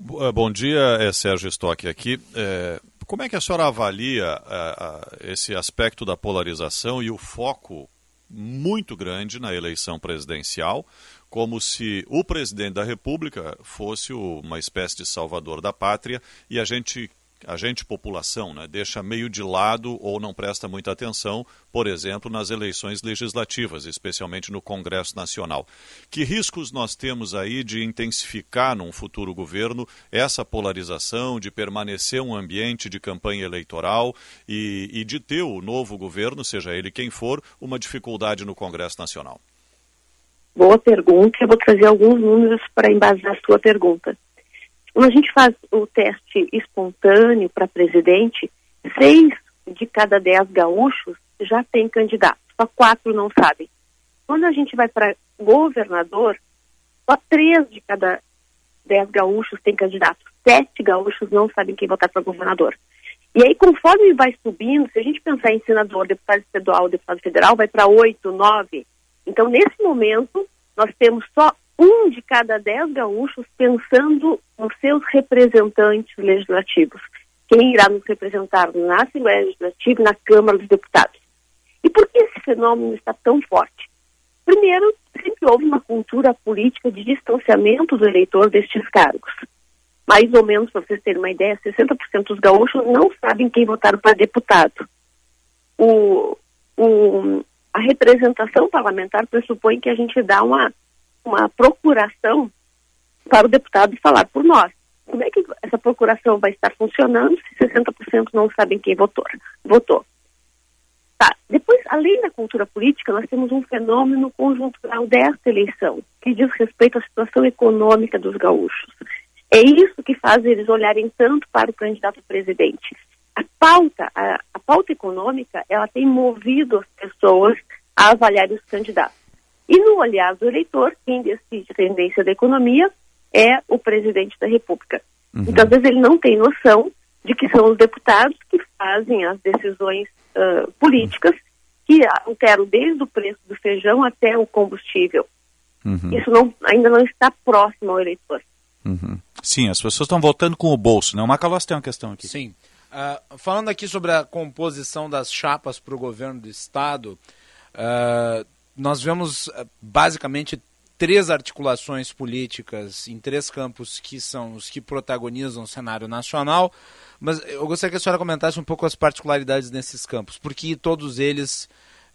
Eh, bom dia, é Sérgio Stock aqui. É, como é que a senhora avalia é, esse aspecto da polarização e o foco muito grande na eleição presidencial, como se o presidente da República fosse uma espécie de salvador da pátria e a gente a gente população né, deixa meio de lado ou não presta muita atenção, por exemplo, nas eleições legislativas, especialmente no Congresso Nacional. Que riscos nós temos aí de intensificar num futuro governo essa polarização, de permanecer um ambiente de campanha eleitoral e, e de ter o novo governo, seja ele quem for, uma dificuldade no Congresso Nacional? Boa pergunta. Eu vou trazer alguns números para embasar a sua pergunta. Quando a gente faz o teste espontâneo para presidente, seis de cada dez gaúchos já tem candidato, só quatro não sabem. Quando a gente vai para governador, só três de cada dez gaúchos tem candidato, sete gaúchos não sabem quem votar para governador. E aí, conforme vai subindo, se a gente pensar em senador, deputado estadual, deputado federal, vai para oito, nove. Então, nesse momento, nós temos só um de cada dez gaúchos pensando nos seus representantes legislativos. Quem irá nos representar na Assembleia Legislativa e na Câmara dos Deputados. E por que esse fenômeno está tão forte? Primeiro, sempre houve uma cultura política de distanciamento do eleitor destes cargos. Mais ou menos, para vocês terem uma ideia, 60% dos gaúchos não sabem quem votaram para deputado. O, o, a representação parlamentar pressupõe que a gente dá uma uma procuração para o deputado falar por nós. Como é que essa procuração vai estar funcionando se 60% não sabem quem votou? votou? Tá. Depois, além da cultura política, nós temos um fenômeno conjuntural desta eleição, que diz respeito à situação econômica dos gaúchos. É isso que faz eles olharem tanto para o candidato presidente. A pauta, a, a pauta econômica, ela tem movido as pessoas a avaliar os candidatos. E no olhar do eleitor, quem decide a tendência da economia é o presidente da República. Uhum. Então, às vezes, ele não tem noção de que são os deputados que fazem as decisões uh, políticas que alteram desde o preço do feijão até o combustível. Uhum. Isso não, ainda não está próximo ao eleitor. Uhum. Sim, as pessoas estão votando com o bolso, né? O Macalós tem uma questão aqui. Sim. Uh, falando aqui sobre a composição das chapas para o governo do Estado, uh, nós vemos uh, basicamente três articulações políticas em três campos que são os que protagonizam o cenário nacional. Mas eu gostaria que a senhora comentasse um pouco as particularidades nesses campos, porque todos eles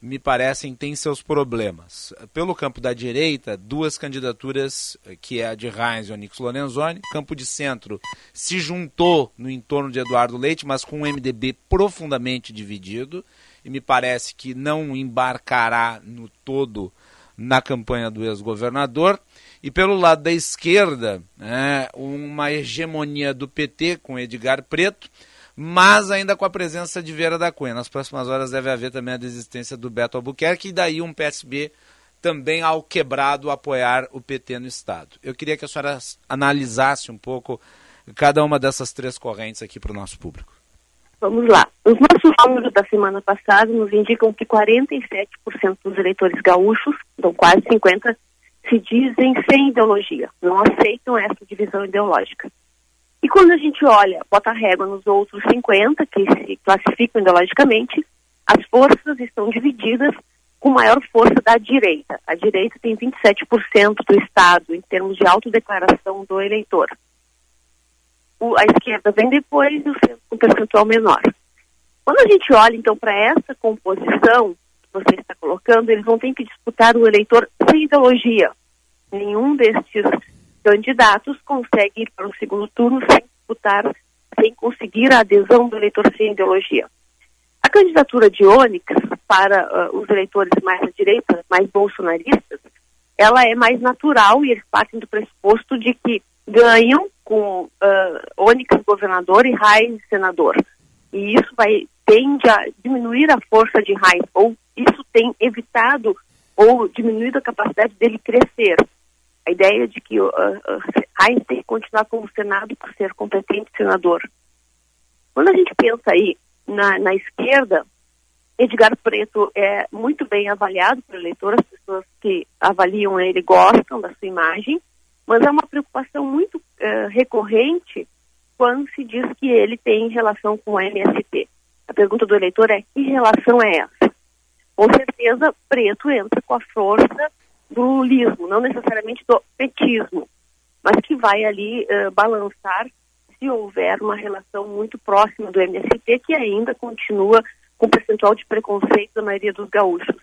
me parecem têm seus problemas. Pelo campo da direita, duas candidaturas, que é a de Reins e Onix Lorenzoni. Campo de centro se juntou no entorno de Eduardo Leite, mas com um MDB profundamente dividido, e me parece que não embarcará no todo na campanha do ex-governador. E pelo lado da esquerda, né, uma hegemonia do PT com Edgar Preto, mas ainda com a presença de Vera da Cunha. Nas próximas horas deve haver também a desistência do Beto Albuquerque e daí um PSB também ao quebrado apoiar o PT no Estado. Eu queria que a senhora analisasse um pouco cada uma dessas três correntes aqui para o nosso público. Vamos lá. Os nossos números da semana passada nos indicam que 47% dos eleitores gaúchos, então quase 50%, se dizem sem ideologia, não aceitam essa divisão ideológica. E quando a gente olha, bota a régua nos outros 50, que se classificam ideologicamente, as forças estão divididas com maior força da direita. A direita tem 27% do Estado em termos de autodeclaração do eleitor. O, a esquerda vem depois e o centro com um percentual menor. Quando a gente olha, então, para essa composição que você está colocando, eles vão ter que disputar o eleitor sem ideologia. Nenhum destes candidatos consegue ir para o segundo turno sem disputar, sem conseguir a adesão do eleitor sem ideologia. A candidatura de Onyx para uh, os eleitores mais à direita, mais bolsonaristas, ela é mais natural e eles partem do pressuposto de que ganham com uh, Onyx governador e Reis senador. E isso vai tende a diminuir a força de Reis, ou isso tem evitado ou diminuído a capacidade dele crescer a ideia de que uh, uh, Heinz tem que continuar como Senado por ser competente senador. Quando a gente pensa aí na, na esquerda, Edgar Preto é muito bem avaliado pelo eleitor, as pessoas que avaliam ele gostam da sua imagem, mas é uma preocupação muito uh, recorrente quando se diz que ele tem relação com o MST. A pergunta do eleitor é: que relação é essa? Com certeza, Preto entra com a força do lulismo, não necessariamente do petismo, mas que vai ali uh, balançar se houver uma relação muito próxima do MST, que ainda continua com percentual de preconceito da maioria dos gaúchos.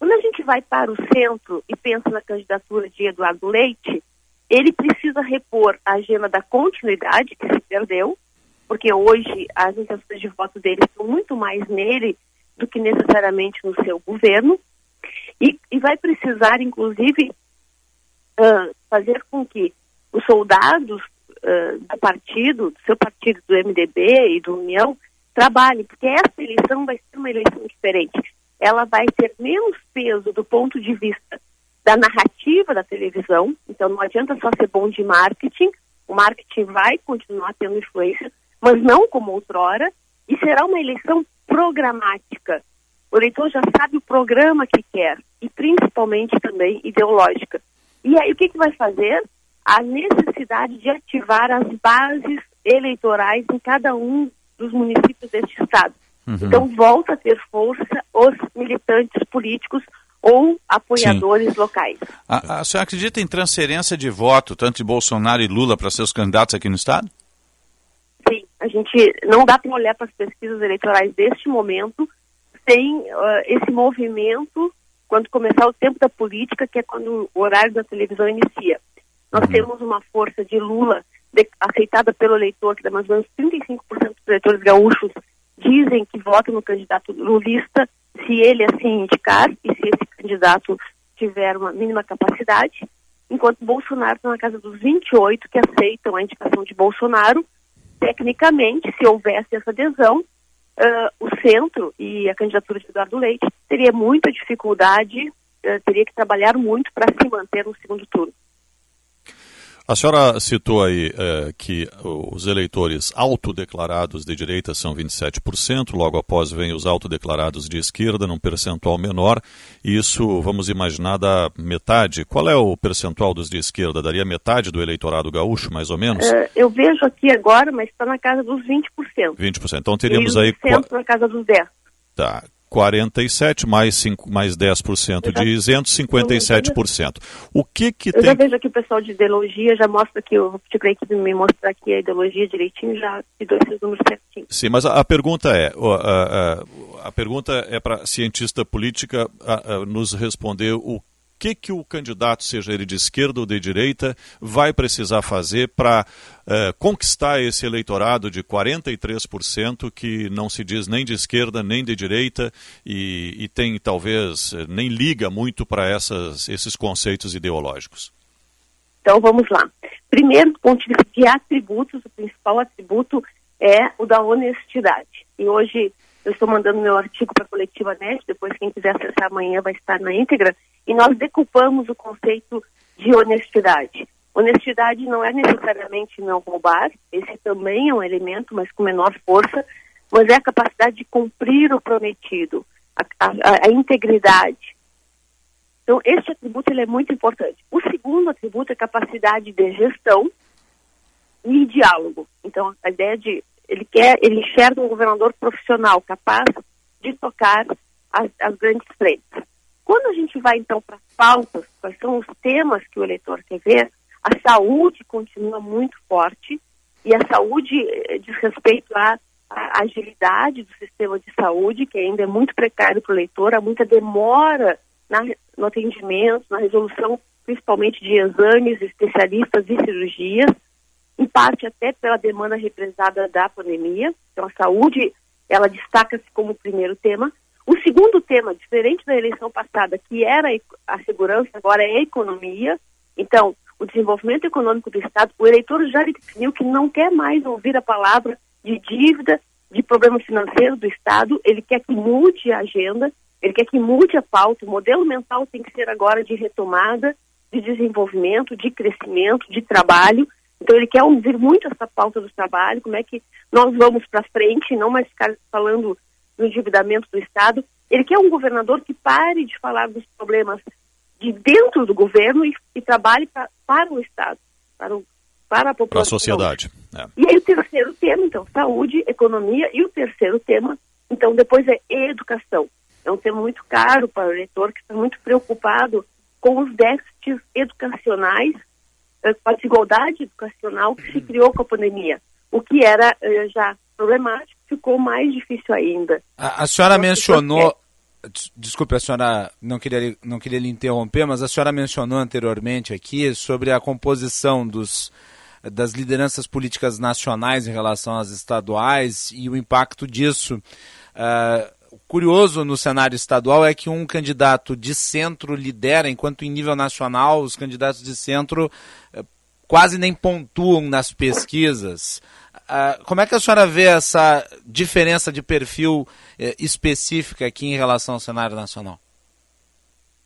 Quando a gente vai para o centro e pensa na candidatura de Eduardo Leite, ele precisa repor a agenda da continuidade, que se perdeu, porque hoje as intenções de voto dele são muito mais nele do que necessariamente no seu governo. E, e vai precisar, inclusive, uh, fazer com que os soldados uh, do partido, do seu partido, do MDB e do União, trabalhem, porque essa eleição vai ser uma eleição diferente. Ela vai ter menos peso do ponto de vista da narrativa da televisão, então não adianta só ser bom de marketing, o marketing vai continuar tendo influência, mas não como outrora, e será uma eleição programática. O eleitor já sabe o programa que quer e principalmente também ideológica. E aí o que, que vai fazer? A necessidade de ativar as bases eleitorais em cada um dos municípios deste estado. Uhum. Então volta a ter força os militantes políticos ou apoiadores Sim. locais. A, a senhora acredita em transferência de voto, tanto de Bolsonaro e Lula, para seus candidatos aqui no Estado? Sim, a gente não dá para olhar para as pesquisas eleitorais deste momento sem uh, esse movimento quando começar o tempo da política, que é quando o horário da televisão inicia. Nós uhum. temos uma força de Lula de, aceitada pelo eleitor, que dá mais ou menos 35% dos eleitores gaúchos dizem que votam no candidato lulista se ele assim indicar e se esse candidato tiver uma mínima capacidade, enquanto Bolsonaro está na casa dos 28 que aceitam a indicação de Bolsonaro. Tecnicamente, se houvesse essa adesão, uh, o centro e a candidatura de Eduardo Leite teria muita dificuldade, uh, teria que trabalhar muito para se manter no segundo turno. A senhora citou aí é, que os eleitores autodeclarados de direita são 27%, logo após vem os autodeclarados de esquerda, num percentual menor, e isso, vamos imaginar, da metade. Qual é o percentual dos de esquerda? Daria metade do eleitorado gaúcho, mais ou menos? Uh, eu vejo aqui agora, mas está na casa dos 20%. 20%. Então teríamos aí... Centro na casa dos 10%. Tá. 47 mais, 5, mais 10% de isentos, 57%. O que que eu tem... já vejo aqui o pessoal de ideologia, já mostra aqui, eu pedi para a equipe me mostrar aqui a ideologia direitinho, já te dou esses números certinho. Sim, mas a, a pergunta é, a, a, a pergunta é para a cientista política nos responder o que, que o candidato, seja ele de esquerda ou de direita, vai precisar fazer para eh, conquistar esse eleitorado de 43% que não se diz nem de esquerda nem de direita e, e tem talvez nem liga muito para esses conceitos ideológicos? Então vamos lá. Primeiro, do ponto de atributos, o principal atributo é o da honestidade. E hoje eu estou mandando meu artigo para a coletiva NET, depois quem quiser acessar amanhã vai estar na íntegra, e nós decupamos o conceito de honestidade. Honestidade não é necessariamente não roubar, esse também é um elemento, mas com menor força, mas é a capacidade de cumprir o prometido, a, a, a integridade. Então, esse atributo ele é muito importante. O segundo atributo é capacidade de gestão e diálogo. Então, a ideia de ele quer, ele enxerga um governador profissional capaz de tocar as, as grandes frentes. Quando a gente vai então para as pautas, quais são os temas que o eleitor quer ver, a saúde continua muito forte e a saúde eh, diz respeito à, à agilidade do sistema de saúde, que ainda é muito precário para o eleitor, há muita demora na, no atendimento, na resolução, principalmente de exames, especialistas e cirurgias, em parte até pela demanda represada da pandemia. Então, a saúde, ela destaca-se como primeiro tema. O segundo tema, diferente da eleição passada, que era a segurança, agora é a economia. Então, o desenvolvimento econômico do Estado, o eleitor já definiu que não quer mais ouvir a palavra de dívida, de problema financeiro do Estado, ele quer que mude a agenda, ele quer que mude a pauta, o modelo mental tem que ser agora de retomada, de desenvolvimento, de crescimento, de trabalho. Então ele quer ouvir muito essa pauta do trabalho, como é que nós vamos para frente, não mais ficar falando do endividamento do Estado. Ele quer um governador que pare de falar dos problemas de dentro do governo e, e trabalhe pra, para o Estado, para, o, para a população. Para a sociedade. É. E aí o terceiro tema, então, saúde, economia, e o terceiro tema, então, depois é educação. É um tema muito caro para o eleitor que está muito preocupado com os déficits educacionais, com a desigualdade educacional que se criou com a pandemia. O que era eh, já problemático ficou mais difícil ainda. A, a senhora então, mencionou. Desculpe, a senhora não queria, não queria lhe interromper, mas a senhora mencionou anteriormente aqui sobre a composição dos, das lideranças políticas nacionais em relação às estaduais e o impacto disso. Uh, curioso no cenário estadual é que um candidato de centro lidera, enquanto em nível nacional os candidatos de centro uh, quase nem pontuam nas pesquisas. Uh, como é que a senhora vê essa diferença de perfil uh, específica aqui em relação ao cenário nacional?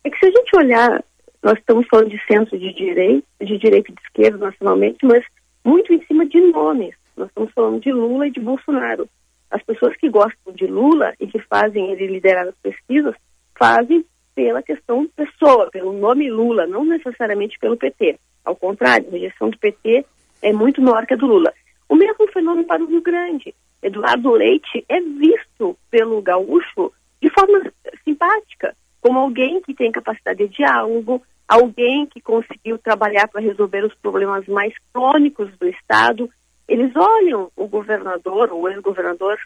É que se a gente olhar, nós estamos falando de centro de direita, de direita e de esquerda nacionalmente, mas muito em cima de nomes. Nós estamos falando de Lula e de Bolsonaro. As pessoas que gostam de Lula e que fazem ele liderar as pesquisas, fazem pela questão pessoa, pelo nome Lula, não necessariamente pelo PT. Ao contrário, a rejeição do PT é muito maior que a do Lula. O mesmo fenômeno para o Rio Grande. Eduardo Leite é visto pelo gaúcho de forma simpática, como alguém que tem capacidade de diálogo, alguém que conseguiu trabalhar para resolver os problemas mais crônicos do Estado. Eles olham o governador, o ex-governador,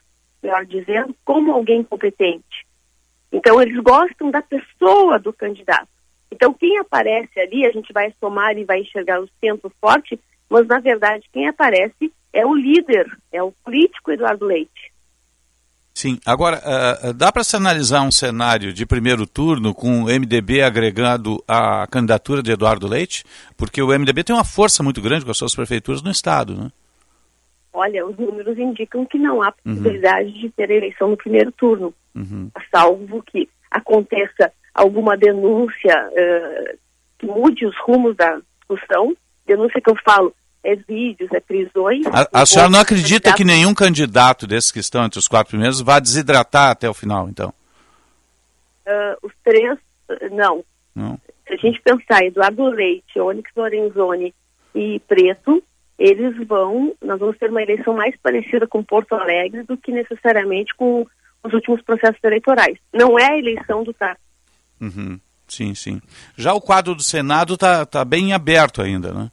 melhor dizendo, como alguém competente. Então, eles gostam da pessoa do candidato. Então, quem aparece ali, a gente vai somar e vai enxergar o centro forte, mas, na verdade, quem aparece é o líder, é o político Eduardo Leite. Sim, agora, uh, dá para se analisar um cenário de primeiro turno com o MDB agregando a candidatura de Eduardo Leite? Porque o MDB tem uma força muito grande com as suas prefeituras no Estado, né? Olha, os números indicam que não há uhum. possibilidade uhum. de ter eleição no primeiro turno, uhum. salvo que aconteça alguma denúncia uh, que mude os rumos da discussão denúncia que eu falo é vídeos, é prisões. A, a senhora não acredita que nenhum candidato desses que estão entre os quatro primeiros vá desidratar até o final, então? Uh, os três, não. não. Se a gente pensar Eduardo Leite, Onyx Lorenzoni e Preto, eles vão, nós vamos ter uma eleição mais parecida com Porto Alegre do que necessariamente com os últimos processos eleitorais. Não é a eleição do TAR. Uhum. Sim, sim. Já o quadro do Senado está tá bem aberto ainda, né?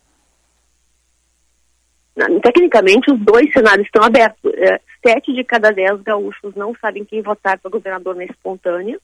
Tecnicamente, os dois cenários estão abertos. É, sete de cada dez gaúchos não sabem quem votar para governador na espontânea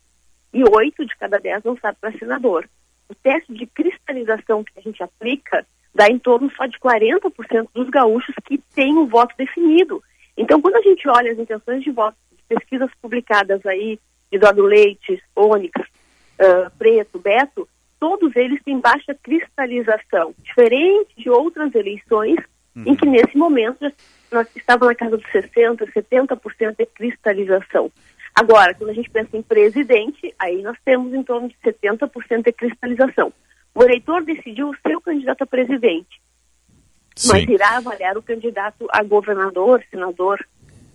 e oito de cada dez não sabem para senador. O teste de cristalização que a gente aplica dá em torno só de 40% dos gaúchos que têm o voto definido. Então, quando a gente olha as intenções de voto de pesquisas publicadas aí, de Eduardo Leite, Onyx, uh, Preto, Beto, todos eles têm baixa cristalização, diferente de outras eleições uhum. em que nesse momento nós estávamos na casa dos 60%, 70% de cristalização. Agora, quando a gente pensa em presidente, aí nós temos em torno de 70% de cristalização. O eleitor decidiu o seu candidato a presidente, Sim. mas irá avaliar o candidato a governador, senador.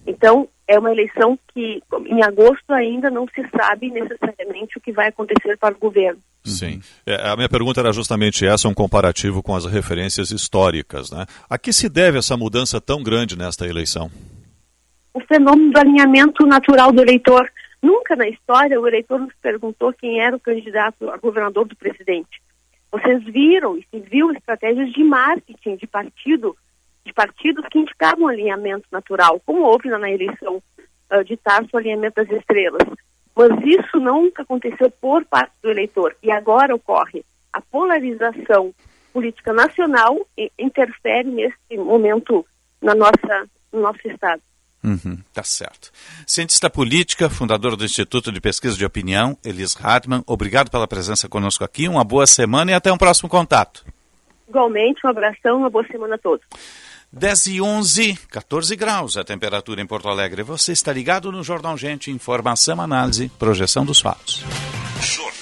Então, é uma eleição que, em agosto, ainda não se sabe necessariamente o que vai acontecer para o governo. Sim. É, a minha pergunta era justamente essa, um comparativo com as referências históricas. Né? A que se deve essa mudança tão grande nesta eleição? O fenômeno do alinhamento natural do eleitor. Nunca na história o eleitor nos perguntou quem era o candidato a governador do presidente. Vocês viram e se viu estratégias de marketing de partido, de partidos que indicavam alinhamento natural, como houve na, eleição uh, de Tarso, alinhamento das estrelas. Mas isso nunca aconteceu por parte do eleitor. E agora ocorre. A polarização política nacional interfere nesse momento na nossa, no nosso Estado. Uhum, tá certo. Cientista política, fundador do Instituto de Pesquisa de Opinião, Elis Hartmann, obrigado pela presença conosco aqui, uma boa semana e até um próximo contato. Igualmente, um abração, uma boa semana a todos. 10 e 11, 14 graus a temperatura em Porto Alegre. Você está ligado no Jornal Gente, informação, análise, projeção dos fatos. Jornal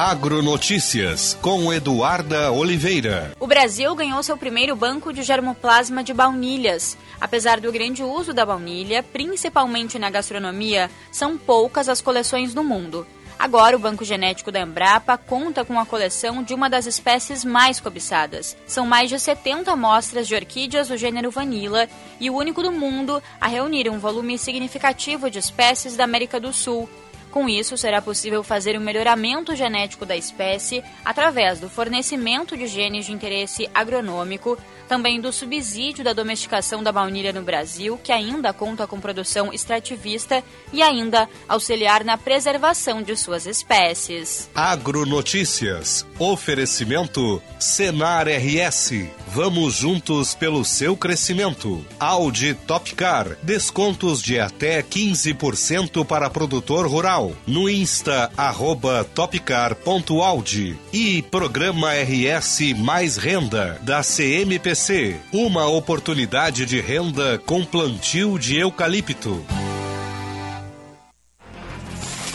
Agronotícias com Eduarda Oliveira. O Brasil ganhou seu primeiro banco de germoplasma de baunilhas. Apesar do grande uso da baunilha, principalmente na gastronomia, são poucas as coleções no mundo. Agora, o Banco Genético da Embrapa conta com a coleção de uma das espécies mais cobiçadas. São mais de 70 amostras de orquídeas do gênero Vanilla e o único do mundo a reunir um volume significativo de espécies da América do Sul, com isso, será possível fazer o um melhoramento genético da espécie através do fornecimento de genes de interesse agronômico, também do subsídio da domesticação da baunilha no Brasil, que ainda conta com produção extrativista, e ainda auxiliar na preservação de suas espécies. Agronotícias. Oferecimento Senar RS. Vamos juntos pelo seu crescimento. Audi Topcar. Descontos de até 15% para produtor rural. No Insta, arroba topcar.audi. E Programa RS Mais Renda, da CMPC. Uma oportunidade de renda com plantio de eucalipto.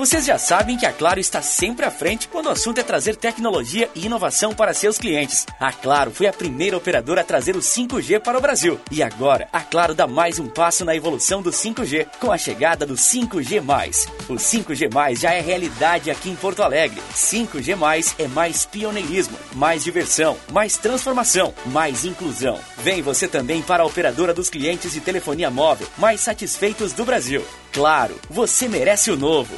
Vocês já sabem que a Claro está sempre à frente quando o assunto é trazer tecnologia e inovação para seus clientes. A Claro foi a primeira operadora a trazer o 5G para o Brasil. E agora, a Claro dá mais um passo na evolução do 5G com a chegada do 5G+. O 5G+, já é realidade aqui em Porto Alegre. 5G+, é mais pioneirismo, mais diversão, mais transformação, mais inclusão. Vem você também para a operadora dos clientes de telefonia móvel mais satisfeitos do Brasil. Claro, você merece o novo.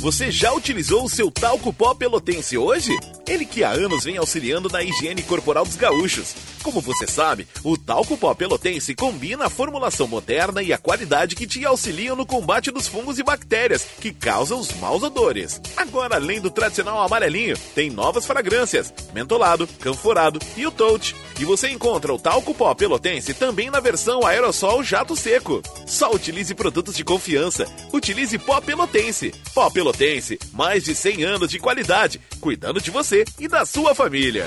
Você já utilizou o seu talco pó pelotense hoje? Ele que há anos vem auxiliando na higiene corporal dos gaúchos. Como você sabe, o talco pó pelotense combina a formulação moderna e a qualidade que te auxiliam no combate dos fungos e bactérias que causam os maus odores. Agora, além do tradicional amarelinho, tem novas fragrâncias: mentolado, canforado e o touch. E você encontra o talco pó pelotense também na versão aerossol jato seco. Só utilize produtos de confiança. Utilize pó pelotense. Pó pelotense, mais de 100 anos de qualidade, cuidando de você e da sua família.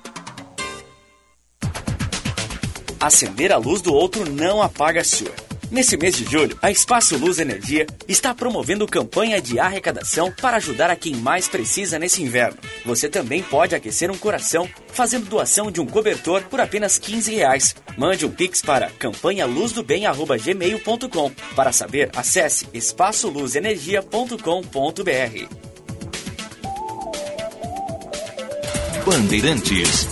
Acender a luz do outro não apaga a sua. Nesse mês de julho, a Espaço Luz Energia está promovendo campanha de arrecadação para ajudar a quem mais precisa nesse inverno. Você também pode aquecer um coração fazendo doação de um cobertor por apenas 15 reais. Mande um pix para campanhaluzdobem.gmail.com. Para saber, acesse espaçoluzenergia.com.br. Bandeirantes.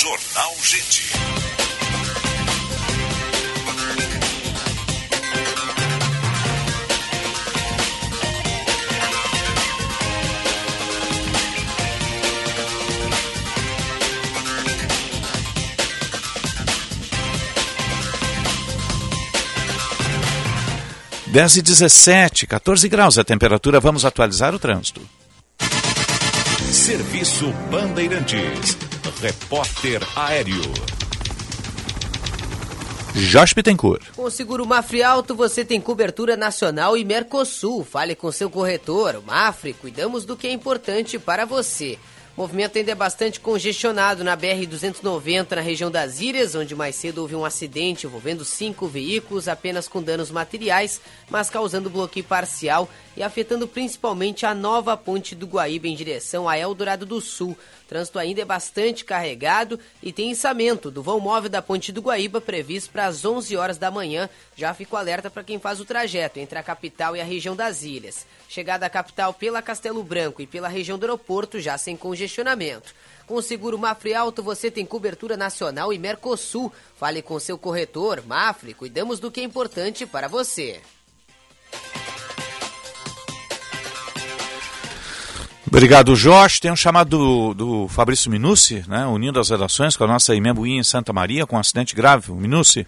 Jornal Gente. Dez e 17, 14 graus a temperatura. Vamos atualizar o trânsito. Serviço Bandeirantes. Repórter Aéreo. Josh Bittencourt. Com o seguro Mafre Alto você tem cobertura nacional e Mercosul. Fale com seu corretor. O Mafre, cuidamos do que é importante para você. O movimento ainda é bastante congestionado na BR-290, na região das Ilhas, onde mais cedo houve um acidente envolvendo cinco veículos, apenas com danos materiais, mas causando bloqueio parcial e afetando principalmente a nova ponte do Guaíba em direção a Eldorado do Sul. O trânsito ainda é bastante carregado e tem içamento do vão móvel da Ponte do Guaíba previsto para as 11 horas da manhã. Já fico alerta para quem faz o trajeto entre a capital e a região das ilhas. Chegada à capital pela Castelo Branco e pela região do aeroporto, já sem congestionamento. Com o seguro Mafre Alto você tem cobertura nacional e Mercosul. Fale com seu corretor. Mafre, cuidamos do que é importante para você. Obrigado, Jorge. Tem um chamado do, do Fabrício Minucci, né, unindo as redações com a nossa Imembuí em Santa Maria, com um acidente grave. O Minucci.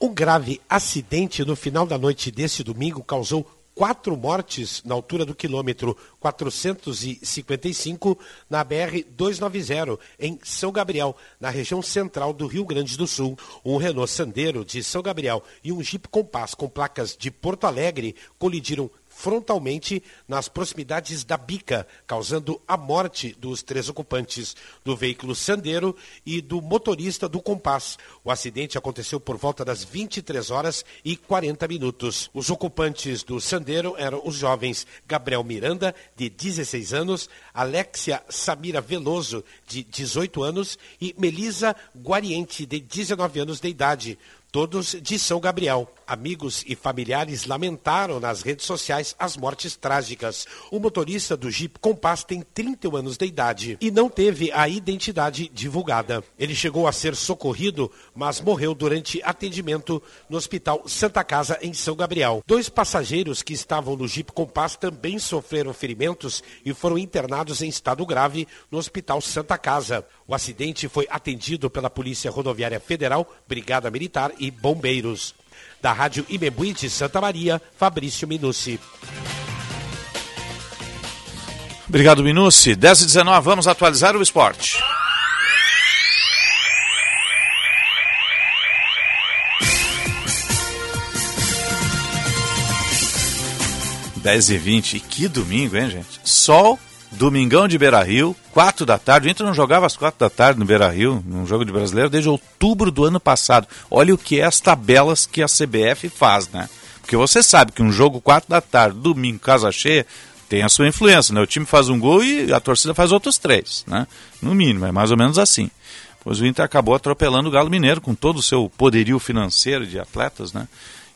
Um grave acidente no final da noite deste domingo causou quatro mortes na altura do quilômetro 455 na BR-290, em São Gabriel, na região central do Rio Grande do Sul. Um Renault Sandero de São Gabriel e um Jeep Compass com placas de Porto Alegre colidiram frontalmente nas proximidades da bica, causando a morte dos três ocupantes do veículo Sandero e do motorista do Compass. O acidente aconteceu por volta das 23 horas e 40 minutos. Os ocupantes do Sandero eram os jovens Gabriel Miranda, de 16 anos, Alexia Samira Veloso, de 18 anos, e Melisa Guariente, de 19 anos de idade todos de São Gabriel. Amigos e familiares lamentaram nas redes sociais as mortes trágicas. O motorista do Jeep Compass tem 31 anos de idade e não teve a identidade divulgada. Ele chegou a ser socorrido, mas morreu durante atendimento no Hospital Santa Casa, em São Gabriel. Dois passageiros que estavam no Jeep Compass também sofreram ferimentos e foram internados em estado grave no Hospital Santa Casa. O acidente foi atendido pela Polícia Rodoviária Federal, Brigada Militar e Bombeiros. Da Rádio Imembuí de Santa Maria, Fabrício Minucci. Obrigado, Minucci. 10 e 19, vamos atualizar o esporte. Dez e vinte. E que domingo, hein, gente? Sol Domingão de Beira Rio, 4 da tarde. O Inter não jogava às 4 da tarde no Beira Rio, num jogo de brasileiro, desde outubro do ano passado. Olha o que é as tabelas que a CBF faz, né? Porque você sabe que um jogo 4 da tarde, domingo, casa cheia, tem a sua influência, né? O time faz um gol e a torcida faz outros três, né? No mínimo, é mais ou menos assim. Pois o Inter acabou atropelando o Galo Mineiro com todo o seu poderio financeiro de atletas, né?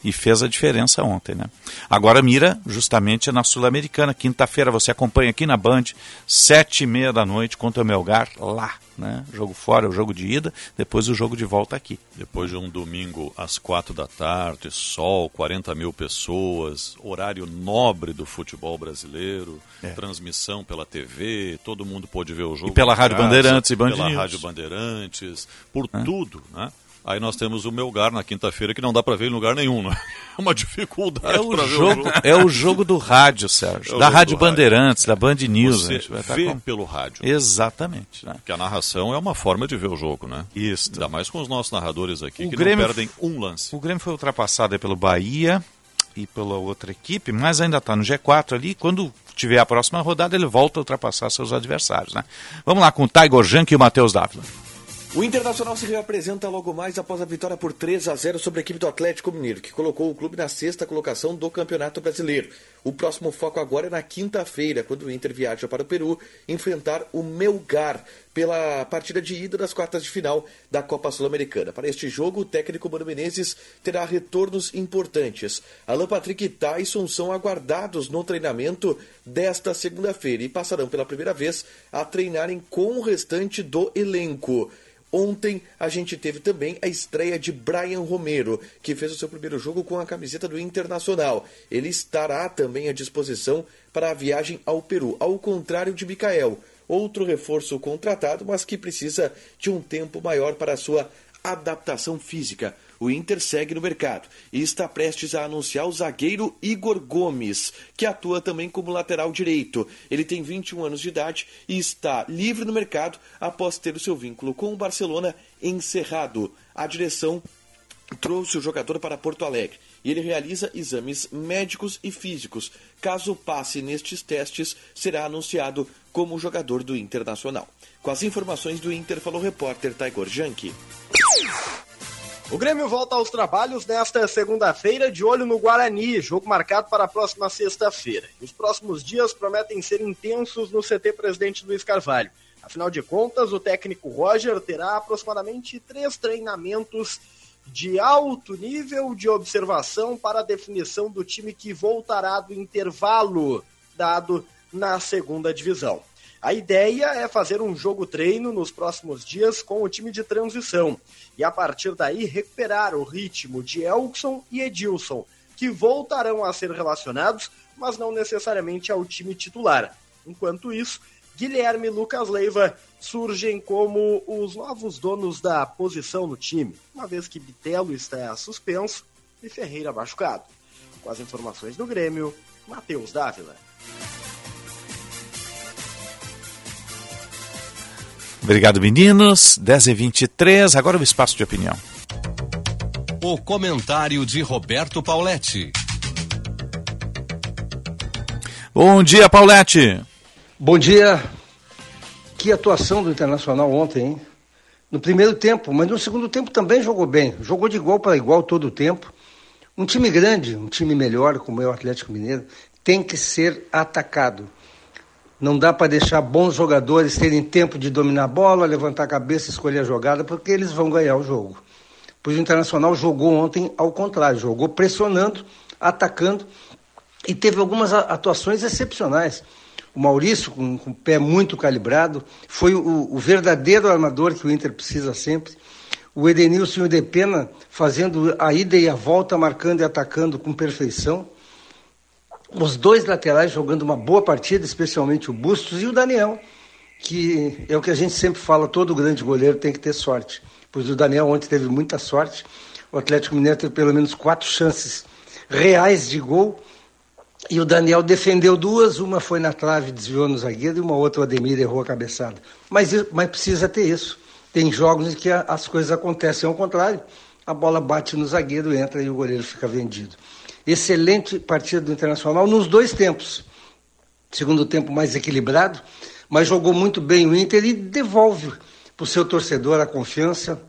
E fez a diferença ontem, né? Agora mira justamente na Sul-Americana. Quinta-feira você acompanha aqui na Band, sete e meia da noite contra o Melgar, lá, né? Jogo fora, o jogo de ida, depois o jogo de volta aqui. Depois de um domingo às quatro da tarde, sol, 40 mil pessoas, horário nobre do futebol brasileiro, é. transmissão pela TV, todo mundo pôde ver o jogo. E pela Rádio casa, Bandeirantes e Band Pela. Rádio Bandeirantes, por é. tudo, né? Aí nós temos o Melgar na quinta-feira que não dá para ver em lugar nenhum, né? É uma dificuldade é para ver o jogo. É o jogo do rádio, Sérgio. É da Rádio Bandeirantes, rádio. da Band News. Você vê com... pelo rádio. Exatamente. Né? Que a narração é uma forma de ver o jogo, né? Isso. Ainda mais com os nossos narradores aqui, o que Grêmio... não perdem um lance. O Grêmio foi ultrapassado pelo Bahia e pela outra equipe, mas ainda está no G4 ali. Quando tiver a próxima rodada, ele volta a ultrapassar seus adversários, né? Vamos lá com o Tiger Junk e o Matheus Dávila. O Internacional se reapresenta logo mais após a vitória por 3 a 0 sobre a equipe do Atlético Mineiro, que colocou o clube na sexta colocação do Campeonato Brasileiro. O próximo foco agora é na quinta-feira, quando o Inter viaja para o Peru enfrentar o Melgar pela partida de ida das quartas de final da Copa Sul-Americana. Para este jogo, o técnico Mano Menezes terá retornos importantes. Alan Patrick e Tyson são aguardados no treinamento desta segunda-feira e passarão pela primeira vez a treinarem com o restante do elenco. Ontem a gente teve também a estreia de Brian Romero, que fez o seu primeiro jogo com a camiseta do Internacional. Ele estará também à disposição para a viagem ao Peru, ao contrário de Mikael, outro reforço contratado, mas que precisa de um tempo maior para sua adaptação física o Inter segue no mercado e está prestes a anunciar o zagueiro Igor Gomes, que atua também como lateral direito. Ele tem 21 anos de idade e está livre no mercado após ter o seu vínculo com o Barcelona encerrado. A direção trouxe o jogador para Porto Alegre e ele realiza exames médicos e físicos. Caso passe nestes testes, será anunciado como jogador do Internacional. Com as informações do Inter, falou o repórter Taigor Janke. O Grêmio volta aos trabalhos nesta segunda-feira, de olho no Guarani, jogo marcado para a próxima sexta-feira. Os próximos dias prometem ser intensos no CT Presidente Luiz Carvalho. Afinal de contas, o técnico Roger terá aproximadamente três treinamentos de alto nível de observação para a definição do time que voltará do intervalo dado na segunda divisão. A ideia é fazer um jogo treino nos próximos dias com o time de transição e a partir daí recuperar o ritmo de Elkson e Edilson, que voltarão a ser relacionados, mas não necessariamente ao time titular. Enquanto isso, Guilherme e Lucas Leiva surgem como os novos donos da posição no time, uma vez que Bitelo está suspenso e Ferreira machucado. Com as informações do Grêmio, Matheus Dávila. Obrigado, meninos. 10 e 23 agora o espaço de opinião. O comentário de Roberto Pauletti. Bom dia, Paulette. Bom dia. Que atuação do Internacional ontem, hein? No primeiro tempo, mas no segundo tempo também jogou bem. Jogou de igual para igual todo o tempo. Um time grande, um time melhor, como é o Atlético Mineiro, tem que ser atacado. Não dá para deixar bons jogadores terem tempo de dominar a bola, levantar a cabeça, escolher a jogada, porque eles vão ganhar o jogo. Pois o Internacional jogou ontem ao contrário, jogou pressionando, atacando e teve algumas atuações excepcionais. O Maurício, com, com o pé muito calibrado, foi o, o, verdadeiro armador que o Inter precisa sempre. O Edenilson e o Depena fazendo a ida e a volta, marcando e atacando com perfeição. Os dois laterais jogando uma boa partida, especialmente o Bustos e o Daniel, que é o que a gente sempre fala, todo grande goleiro tem que ter sorte. Pois o Daniel ontem teve muita sorte. O Atlético Mineiro teve pelo menos quatro chances reais de gol e o Daniel defendeu duas, uma foi na trave, desviou no zagueiro, e uma outra o Ademir errou a cabeçada. Mas, mas precisa ter isso. Tem jogos em que as coisas acontecem ao contrário. A bola bate no zagueiro, entra e o goleiro fica vendido. Excelente partida do Internacional nos dois tempos. Segundo tempo mais equilibrado, mas jogou muito bem o Inter e devolve para o seu torcedor a confiança,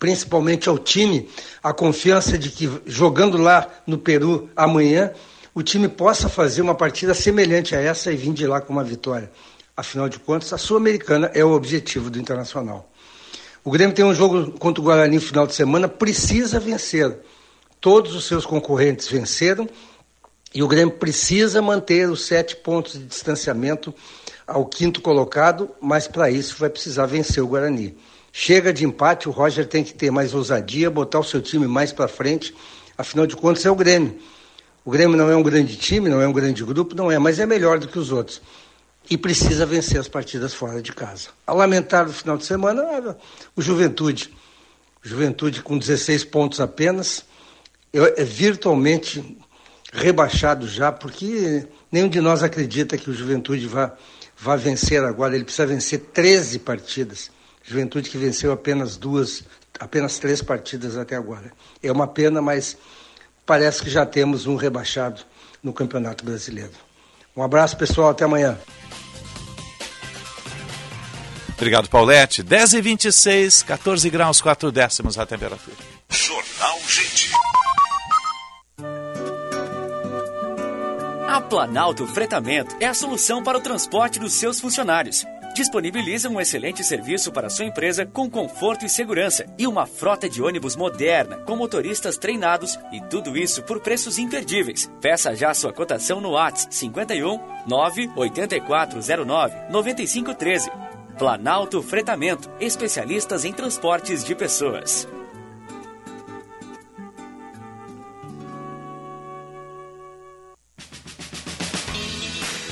principalmente ao time, a confiança de que jogando lá no Peru amanhã o time possa fazer uma partida semelhante a essa e vir de lá com uma vitória. Afinal de contas, a Sul-Americana é o objetivo do Internacional. O Grêmio tem um jogo contra o Guarani no final de semana, precisa vencer. Todos os seus concorrentes venceram e o Grêmio precisa manter os sete pontos de distanciamento ao quinto colocado, mas para isso vai precisar vencer o Guarani. Chega de empate, o Roger tem que ter mais ousadia, botar o seu time mais para frente, afinal de contas é o Grêmio. O Grêmio não é um grande time, não é um grande grupo, não é, mas é melhor do que os outros. E precisa vencer as partidas fora de casa. A lamentar no final de semana, o Juventude. Juventude com 16 pontos apenas, é virtualmente rebaixado já, porque nenhum de nós acredita que o Juventude vá, vá vencer agora. Ele precisa vencer 13 partidas. Juventude que venceu apenas duas, apenas três partidas até agora. É uma pena, mas parece que já temos um rebaixado no Campeonato Brasileiro. Um abraço, pessoal, até amanhã. Obrigado, Paulette. 10 e 26 14 graus, 4 décimos a temperatura. Jornal Gente. A Planalto Fretamento é a solução para o transporte dos seus funcionários disponibiliza um excelente serviço para sua empresa com conforto e segurança e uma frota de ônibus moderna com motoristas treinados e tudo isso por preços imperdíveis. Peça já sua cotação no WhatsApp 51 98409 9513. Planalto Fretamento, especialistas em transportes de pessoas.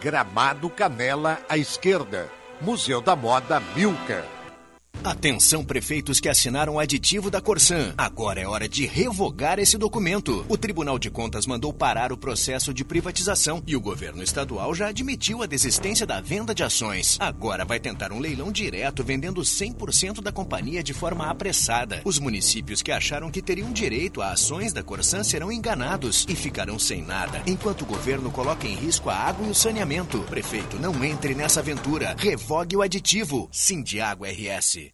Gramado Canela à esquerda. Museu da Moda Milka. Atenção prefeitos que assinaram o aditivo da Corsan. Agora é hora de revogar esse documento. O Tribunal de Contas mandou parar o processo de privatização e o governo estadual já admitiu a desistência da venda de ações. Agora vai tentar um leilão direto vendendo 100% da companhia de forma apressada. Os municípios que acharam que teriam direito a ações da Corsan serão enganados e ficarão sem nada, enquanto o governo coloca em risco a água e o saneamento. Prefeito, não entre nessa aventura. Revogue o aditivo. Sindiago RS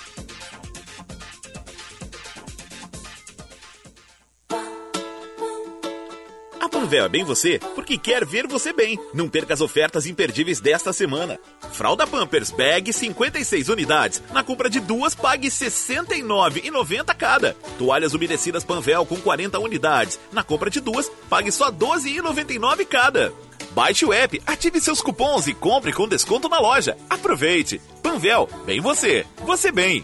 Panvel é bem você, porque quer ver você bem. Não perca as ofertas imperdíveis desta semana. Fralda Pampers Bag 56 unidades. Na compra de duas, pague R$ 69,90 cada. Toalhas umedecidas Panvel com 40 unidades. Na compra de duas, pague só R$ 12,99 cada. Baixe o app, ative seus cupons e compre com desconto na loja. Aproveite! Panvel, bem você, você bem.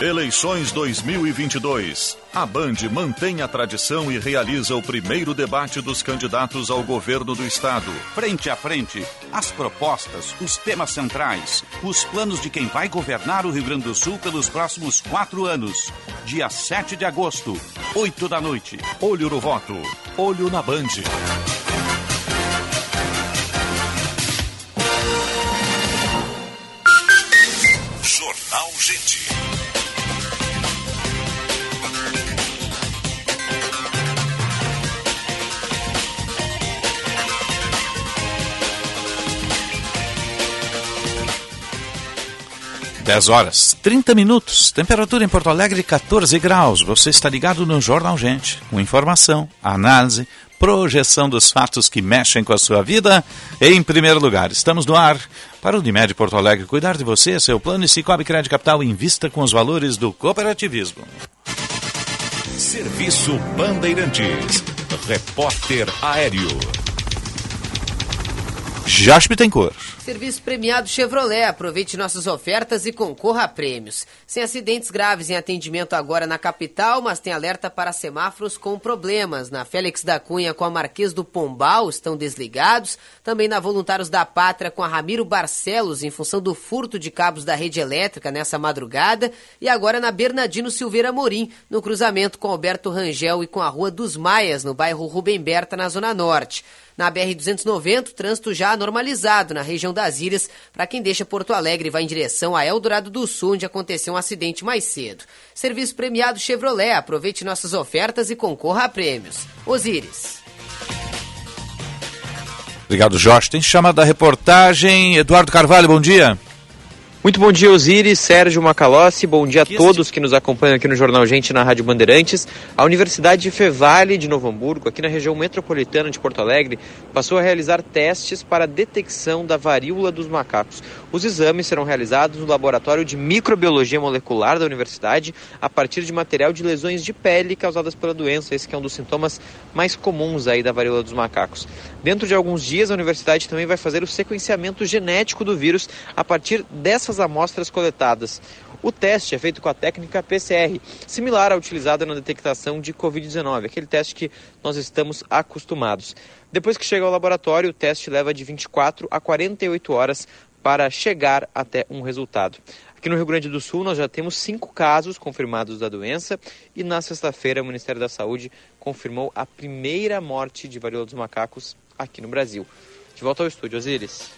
Eleições 2022. A Band mantém a tradição e realiza o primeiro debate dos candidatos ao governo do estado. Frente a frente, as propostas, os temas centrais, os planos de quem vai governar o Rio Grande do Sul pelos próximos quatro anos. Dia 7 de agosto, 8 da noite. Olho no voto, olho na Band. Jornal Gente. Dez horas, 30 minutos. Temperatura em Porto Alegre, 14 graus. Você está ligado no Jornal Gente. Com informação, análise, projeção dos fatos que mexem com a sua vida. Em primeiro lugar, estamos no ar para o Unimed Porto Alegre. Cuidar de você, seu plano e Cicobi Crédito Capital invista com os valores do cooperativismo. Serviço Bandeirantes. Repórter Aéreo. Josh Bittencourt. Serviço premiado Chevrolet. Aproveite nossas ofertas e concorra a prêmios. Sem acidentes graves em atendimento agora na capital, mas tem alerta para semáforos com problemas. Na Félix da Cunha com a Marquês do Pombal estão desligados. Também na Voluntários da Pátria com a Ramiro Barcelos em função do furto de cabos da rede elétrica nessa madrugada. E agora na Bernardino Silveira Morim, no cruzamento com Alberto Rangel e com a Rua dos Maias, no bairro Rubem Berta, na Zona Norte. Na BR-290, o trânsito já normalizado na região das Ilhas, para quem deixa Porto Alegre e vai em direção a Eldorado do Sul, onde aconteceu um acidente mais cedo. Serviço premiado Chevrolet. Aproveite nossas ofertas e concorra a prêmios. Osíris. Obrigado, Jorge. Tem chamada da reportagem. Eduardo Carvalho, bom dia. Muito bom dia, Osiris, Sérgio Macalossi, bom dia a todos que nos acompanham aqui no Jornal Gente na Rádio Bandeirantes. A Universidade Fevale de Novo Hamburgo, aqui na região metropolitana de Porto Alegre, passou a realizar testes para a detecção da varíola dos macacos. Os exames serão realizados no Laboratório de Microbiologia Molecular da Universidade a partir de material de lesões de pele causadas pela doença, esse é um dos sintomas mais comuns aí da varíola dos macacos. Dentro de alguns dias, a universidade também vai fazer o sequenciamento genético do vírus a partir dessas amostras coletadas. O teste é feito com a técnica PCR, similar à utilizada na detectação de Covid-19, aquele teste que nós estamos acostumados. Depois que chega ao laboratório, o teste leva de 24 a 48 horas para chegar até um resultado. Aqui no Rio Grande do Sul, nós já temos cinco casos confirmados da doença e na sexta-feira o Ministério da Saúde confirmou a primeira morte de varíola dos macacos aqui no Brasil. De volta ao estúdio, Osiris.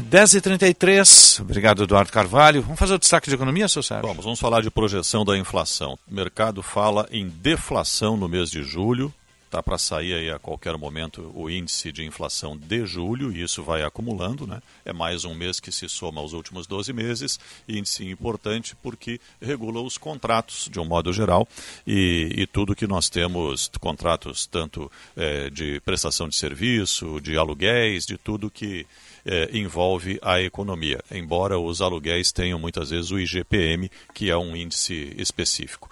10h33, obrigado Eduardo Carvalho. Vamos fazer o destaque de economia, seu Sérgio? Vamos, vamos falar de projeção da inflação. O mercado fala em deflação no mês de julho. Está para sair aí a qualquer momento o índice de inflação de julho e isso vai acumulando, né? É mais um mês que se soma aos últimos 12 meses, índice importante porque regula os contratos de um modo geral e, e tudo que nós temos, contratos tanto é, de prestação de serviço, de aluguéis, de tudo que é, envolve a economia, embora os aluguéis tenham muitas vezes o IGPM, que é um índice específico.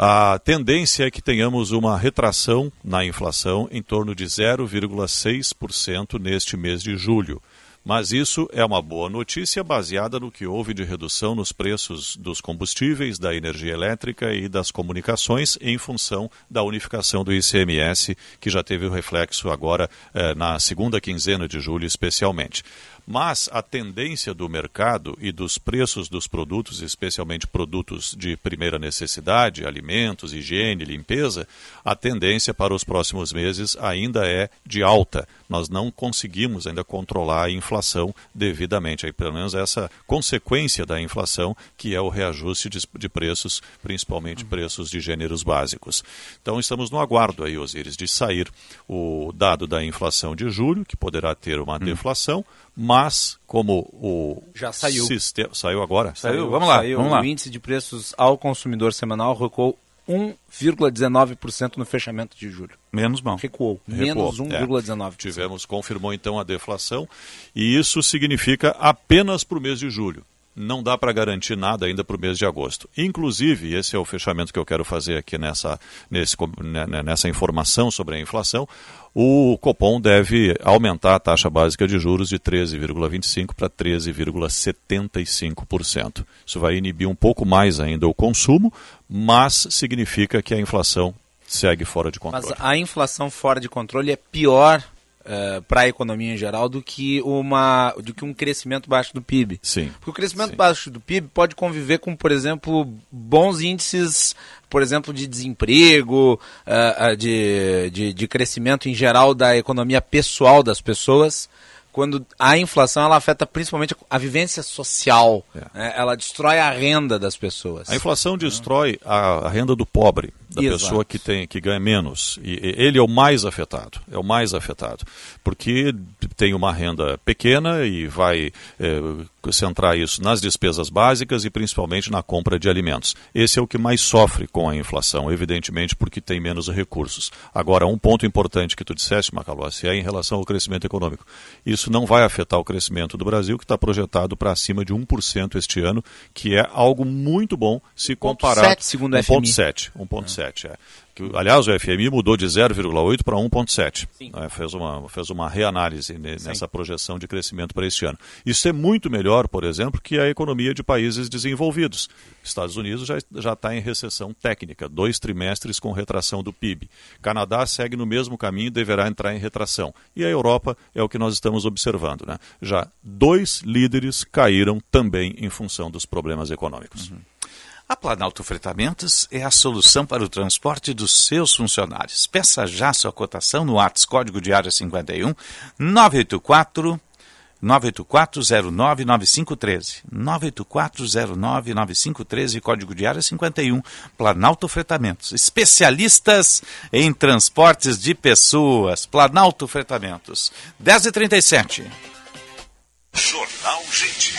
A tendência é que tenhamos uma retração na inflação em torno de 0,6% neste mês de julho. Mas isso é uma boa notícia baseada no que houve de redução nos preços dos combustíveis, da energia elétrica e das comunicações em função da unificação do ICMS, que já teve o reflexo agora eh, na segunda quinzena de julho, especialmente. Mas a tendência do mercado e dos preços dos produtos, especialmente produtos de primeira necessidade, alimentos, higiene, limpeza, a tendência para os próximos meses ainda é de alta. Nós não conseguimos ainda controlar a inflação devidamente. Aí, pelo menos essa consequência da inflação, que é o reajuste de, de preços, principalmente preços de gêneros básicos. Então estamos no aguardo aí, Osíris, de sair o dado da inflação de julho, que poderá ter uma hum. deflação, mas como o já saiu sistema, saiu agora saiu, vamos lá saiu. vamos lá o índice de preços ao consumidor semanal recuou 1,19% no fechamento de julho. Menos mal. Recuou. Menos 1,19%. É. Tivemos, confirmou então a deflação, e isso significa apenas para o mês de julho não dá para garantir nada ainda para o mês de agosto. Inclusive, esse é o fechamento que eu quero fazer aqui nessa, nesse, né, né, nessa informação sobre a inflação, o Copom deve aumentar a taxa básica de juros de 13,25% para 13,75%. Isso vai inibir um pouco mais ainda o consumo, mas significa que a inflação segue fora de controle. Mas a inflação fora de controle é pior uh, eh, para a economia em geral do que, uma, do que um crescimento baixo do PIB. Sim. Porque o crescimento Sim. baixo do PIB pode conviver com, por exemplo, bons índices, por exemplo, de desemprego, uh, de, de, de crescimento em geral da economia pessoal das pessoas quando a inflação ela afeta principalmente a vivência social, é. né? ela destrói a renda das pessoas. A inflação destrói a, a renda do pobre, da Exato. pessoa que tem que ganha menos. E, e ele é o mais afetado, é o mais afetado, porque tem uma renda pequena e vai é, centrar isso nas despesas básicas e principalmente na compra de alimentos. Esse é o que mais sofre com a inflação, evidentemente porque tem menos recursos. Agora, um ponto importante que tu disseste, Macalossi, é em relação ao crescimento econômico. Isso não vai afetar o crescimento do Brasil, que está projetado para acima de 1% este ano, que é algo muito bom se comparar... 1,7 segundo o FMI. 1,7, 1,7, é. Que, aliás, o FMI mudou de 0,8 para 1,7. Né? Fez, uma, fez uma reanálise nessa Sim. projeção de crescimento para este ano. Isso é muito melhor, por exemplo, que a economia de países desenvolvidos. Estados Unidos já, já está em recessão técnica, dois trimestres com retração do PIB. Canadá segue no mesmo caminho e deverá entrar em retração. E a Europa é o que nós estamos observando. Né? Já dois líderes caíram também em função dos problemas econômicos. Uhum. A Planalto Fretamentos é a solução para o transporte dos seus funcionários. Peça já sua cotação no ATS Código de Área 51 984 984099513. 984099513, código de área 51, Planalto Fretamentos. Especialistas em transportes de pessoas. Planalto Fretamentos. 10h37. Jornal Gente.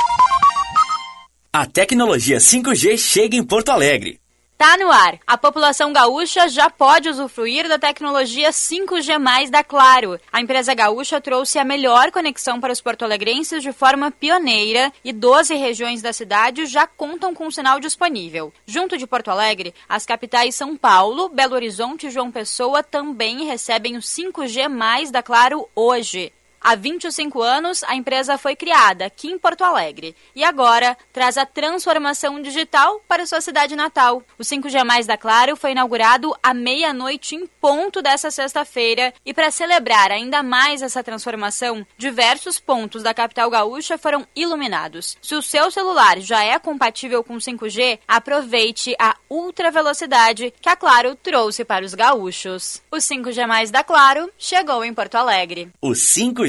A tecnologia 5G chega em Porto Alegre. Tá no ar. A população gaúcha já pode usufruir da tecnologia 5G+, da Claro. A empresa gaúcha trouxe a melhor conexão para os porto-alegrenses de forma pioneira e 12 regiões da cidade já contam com o sinal disponível. Junto de Porto Alegre, as capitais São Paulo, Belo Horizonte e João Pessoa também recebem o 5G+, da Claro hoje. Há 25 anos, a empresa foi criada aqui em Porto Alegre e agora traz a transformação digital para sua cidade natal. O 5G Mais da Claro foi inaugurado à meia-noite em ponto dessa sexta-feira e para celebrar ainda mais essa transformação, diversos pontos da capital gaúcha foram iluminados. Se o seu celular já é compatível com 5G, aproveite a ultra velocidade que a Claro trouxe para os gaúchos. O 5G Mais da Claro chegou em Porto Alegre. O 5G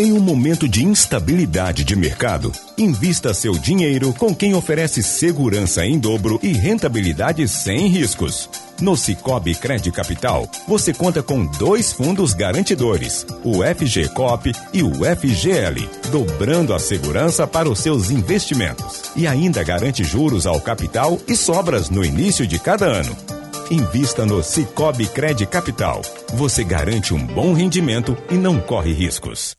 Em um momento de instabilidade de mercado, invista seu dinheiro com quem oferece segurança em dobro e rentabilidade sem riscos. No Cicobi Cred Capital, você conta com dois fundos garantidores, o FGCOP e o FGL, dobrando a segurança para os seus investimentos. E ainda garante juros ao capital e sobras no início de cada ano. Invista no Cicobi Cred Capital. Você garante um bom rendimento e não corre riscos.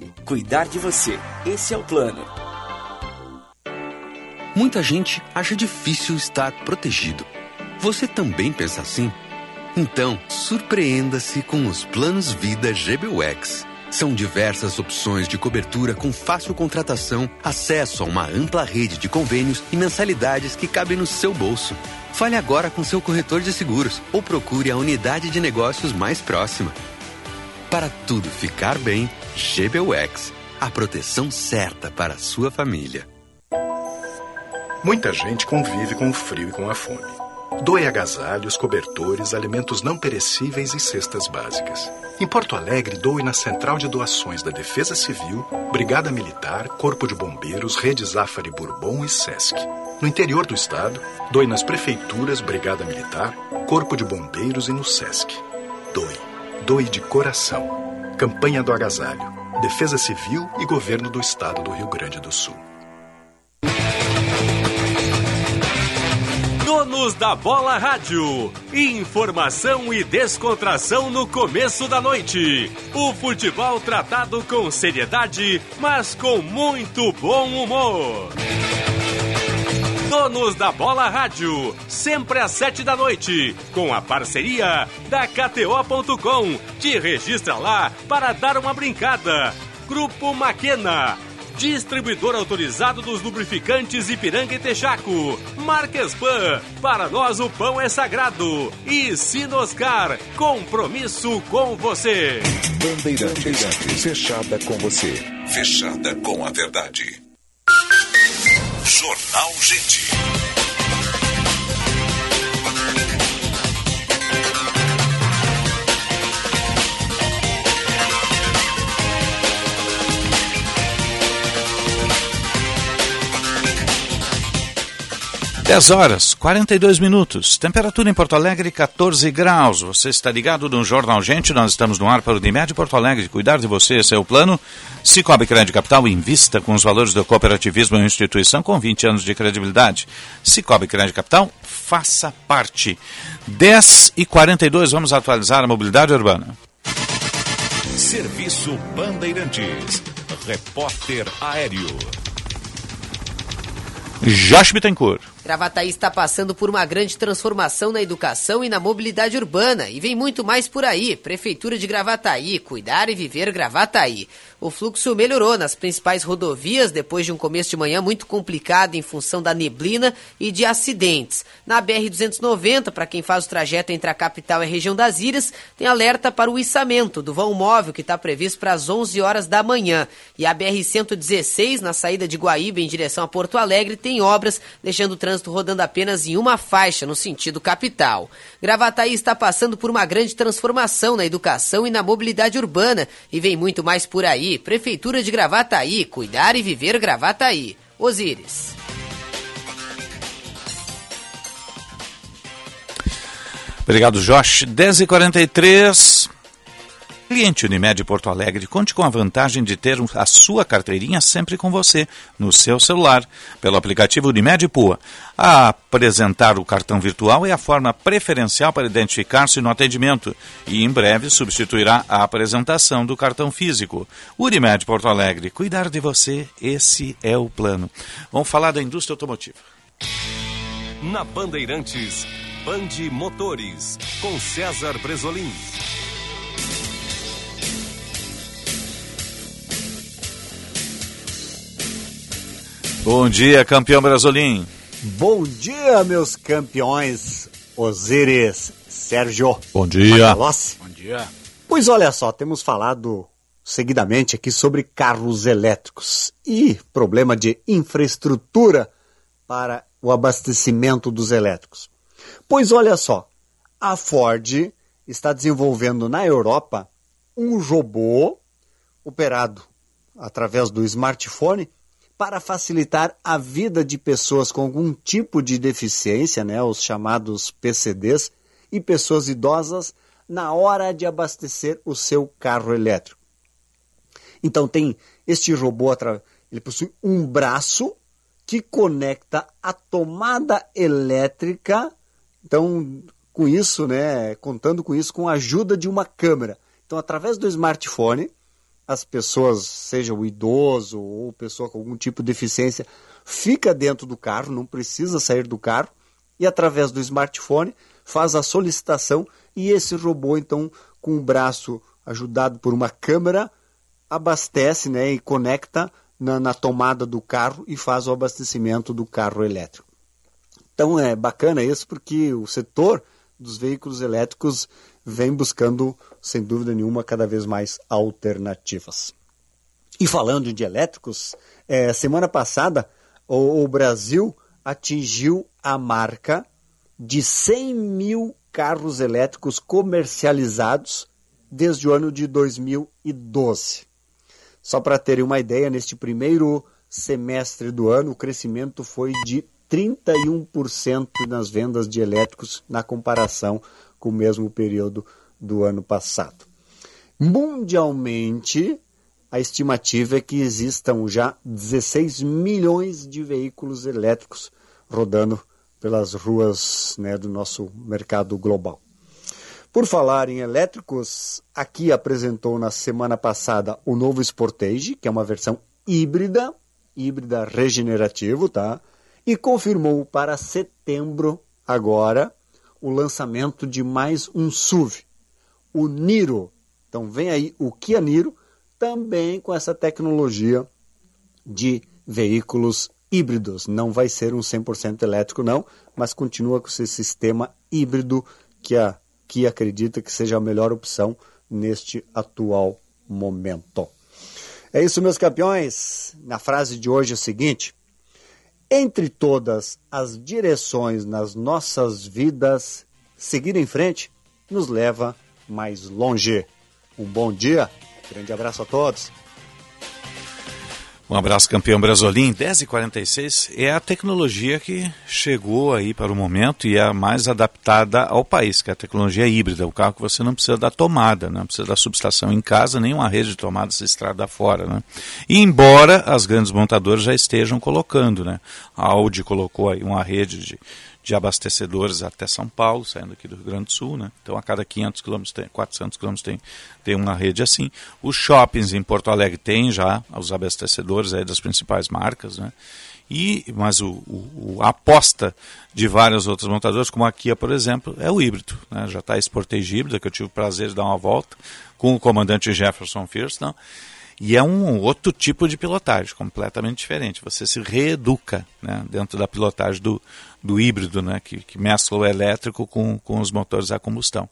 Cuidar de você. Esse é o plano. Muita gente acha difícil estar protegido. Você também pensa assim? Então, surpreenda-se com os planos Vida GBUX. São diversas opções de cobertura com fácil contratação, acesso a uma ampla rede de convênios e mensalidades que cabem no seu bolso. Fale agora com seu corretor de seguros ou procure a unidade de negócios mais próxima. Para tudo ficar bem, GBUX, a proteção certa para a sua família. Muita gente convive com o frio e com a fome. Doe agasalhos, cobertores, alimentos não perecíveis e cestas básicas. Em Porto Alegre, doe na Central de Doações da Defesa Civil, Brigada Militar, Corpo de Bombeiros, Rede Zafari Bourbon e SESC. No interior do estado, doe nas prefeituras, Brigada Militar, Corpo de Bombeiros e no SESC. Doe. Doe de coração. Campanha do Agasalho. Defesa Civil e Governo do Estado do Rio Grande do Sul. Donos da Bola Rádio. Informação e descontração no começo da noite. O futebol tratado com seriedade, mas com muito bom humor. Donos da Bola Rádio, sempre às sete da noite, com a parceria da KTO.com. Te registra lá para dar uma brincada. Grupo Maquena, distribuidor autorizado dos lubrificantes Ipiranga e Texaco. Marques Pan, para nós o pão é sagrado. E Sinoscar, compromisso com você. Bandeirantes, fechada com você. Fechada com a verdade. Jornal Gente. Dez horas, 42 minutos. Temperatura em Porto Alegre, 14 graus. Você está ligado no Jornal Gente. Nós estamos no ar para o Unimed Porto Alegre. Cuidar de você, esse é o plano. Cicobi Crédito Capital invista com os valores do cooperativismo em instituição com 20 anos de credibilidade. Cicobi Crédito Capital, faça parte. 10 e 42, vamos atualizar a mobilidade urbana. Serviço Bandeirantes. Repórter Aéreo. Josh Bittencourt. Gravataí está passando por uma grande transformação na educação e na mobilidade urbana e vem muito mais por aí. Prefeitura de Gravataí, cuidar e viver Gravataí. O fluxo melhorou nas principais rodovias depois de um começo de manhã muito complicado em função da neblina e de acidentes. Na BR-290, para quem faz o trajeto entre a capital e a região das Ilhas, tem alerta para o içamento do vão móvel que está previsto para as 11 horas da manhã. E a BR-116, na saída de Guaíba em direção a Porto Alegre, tem obras deixando o trânsito rodando apenas em uma faixa no sentido capital. Gravataí está passando por uma grande transformação na educação e na mobilidade urbana e vem muito mais por aí. Prefeitura de Gravataí, cuidar e viver Gravataí. Osíris. Obrigado, Josh. 10h43. Cliente Unimed Porto Alegre, conte com a vantagem de ter a sua carteirinha sempre com você, no seu celular, pelo aplicativo Unimed Pua. Apresentar o cartão virtual é a forma preferencial para identificar-se no atendimento e em breve substituirá a apresentação do cartão físico. Unimed Porto Alegre, cuidar de você, esse é o plano. Vamos falar da indústria automotiva. Na Bandeirantes, Bande Motores, com César Bresolim. Bom dia, campeão Brasolim. Bom dia, meus campeões. Osíris, Sérgio. Bom dia. Macalossi. Bom dia. Pois olha só, temos falado seguidamente aqui sobre carros elétricos e problema de infraestrutura para o abastecimento dos elétricos. Pois olha só, a Ford está desenvolvendo na Europa um robô operado através do smartphone para facilitar a vida de pessoas com algum tipo de deficiência, né, os chamados PCDs, e pessoas idosas na hora de abastecer o seu carro elétrico. Então tem este robô, ele possui um braço que conecta a tomada elétrica. Então, com isso, né, contando com isso, com a ajuda de uma câmera. Então, através do smartphone, as pessoas, seja o idoso ou pessoa com algum tipo de deficiência, fica dentro do carro, não precisa sair do carro e através do smartphone faz a solicitação e esse robô então com o braço ajudado por uma câmera abastece, né, e conecta na, na tomada do carro e faz o abastecimento do carro elétrico. Então é bacana isso porque o setor dos veículos elétricos vem buscando, sem dúvida nenhuma, cada vez mais alternativas. E falando de elétricos, é, semana passada o, o, Brasil atingiu a marca de 100 mil carros elétricos comercializados desde o ano de 2012. Só para terem uma ideia, neste primeiro semestre do ano, o crescimento foi de 31% nas vendas de elétricos na comparação com o mesmo período do ano passado. Mundialmente, a estimativa é que existam já 16 milhões de veículos elétricos rodando pelas ruas né, do nosso mercado global. Por falar em elétricos, aqui apresentou na semana passada o novo Sportage, que é uma versão híbrida, híbrida regenerativo, tá? E confirmou para setembro agora o lançamento de mais um SUV, o Niro. Então vem aí o Kia Niro, também com essa tecnologia de veículos híbridos. Não vai ser um 100% elétrico não, mas continua com esse sistema híbrido que a Kia acredita que seja a melhor opção neste atual momento. É isso, meus campeões. Na frase de hoje é o seguinte: entre todas as direções nas nossas vidas, seguir em frente nos leva mais longe. Um bom dia, grande abraço a todos. Um abraço, campeão Brasolim. 10h46 é a tecnologia que chegou aí para o momento e é a mais adaptada ao país, que é a tecnologia híbrida. O carro que você não precisa da tomada, não precisa da subestação em casa, nem uma rede de tomada se estrada fora. Né? E embora as grandes montadoras já estejam colocando, né? a Audi colocou aí uma rede de de abastecedores até São Paulo, saindo aqui do Rio Grande do Sul, né? Então a cada 500 quilômetros, 400 quilômetros tem, tem uma rede assim. Os shoppings em Porto Alegre têm já os abastecedores aí das principais marcas, né? E, mas o, o, a aposta de várias outras montadoras, como a Kia, por exemplo, é o híbrido. Né? Já está a Sportage híbrida, que eu tive o prazer de dar uma volta com o comandante Jefferson First, não? E é um outro tipo de pilotagem, completamente diferente. Você se reeduca né, dentro da pilotagem do, do híbrido, né, que, que mescla o elétrico com, com os motores a combustão.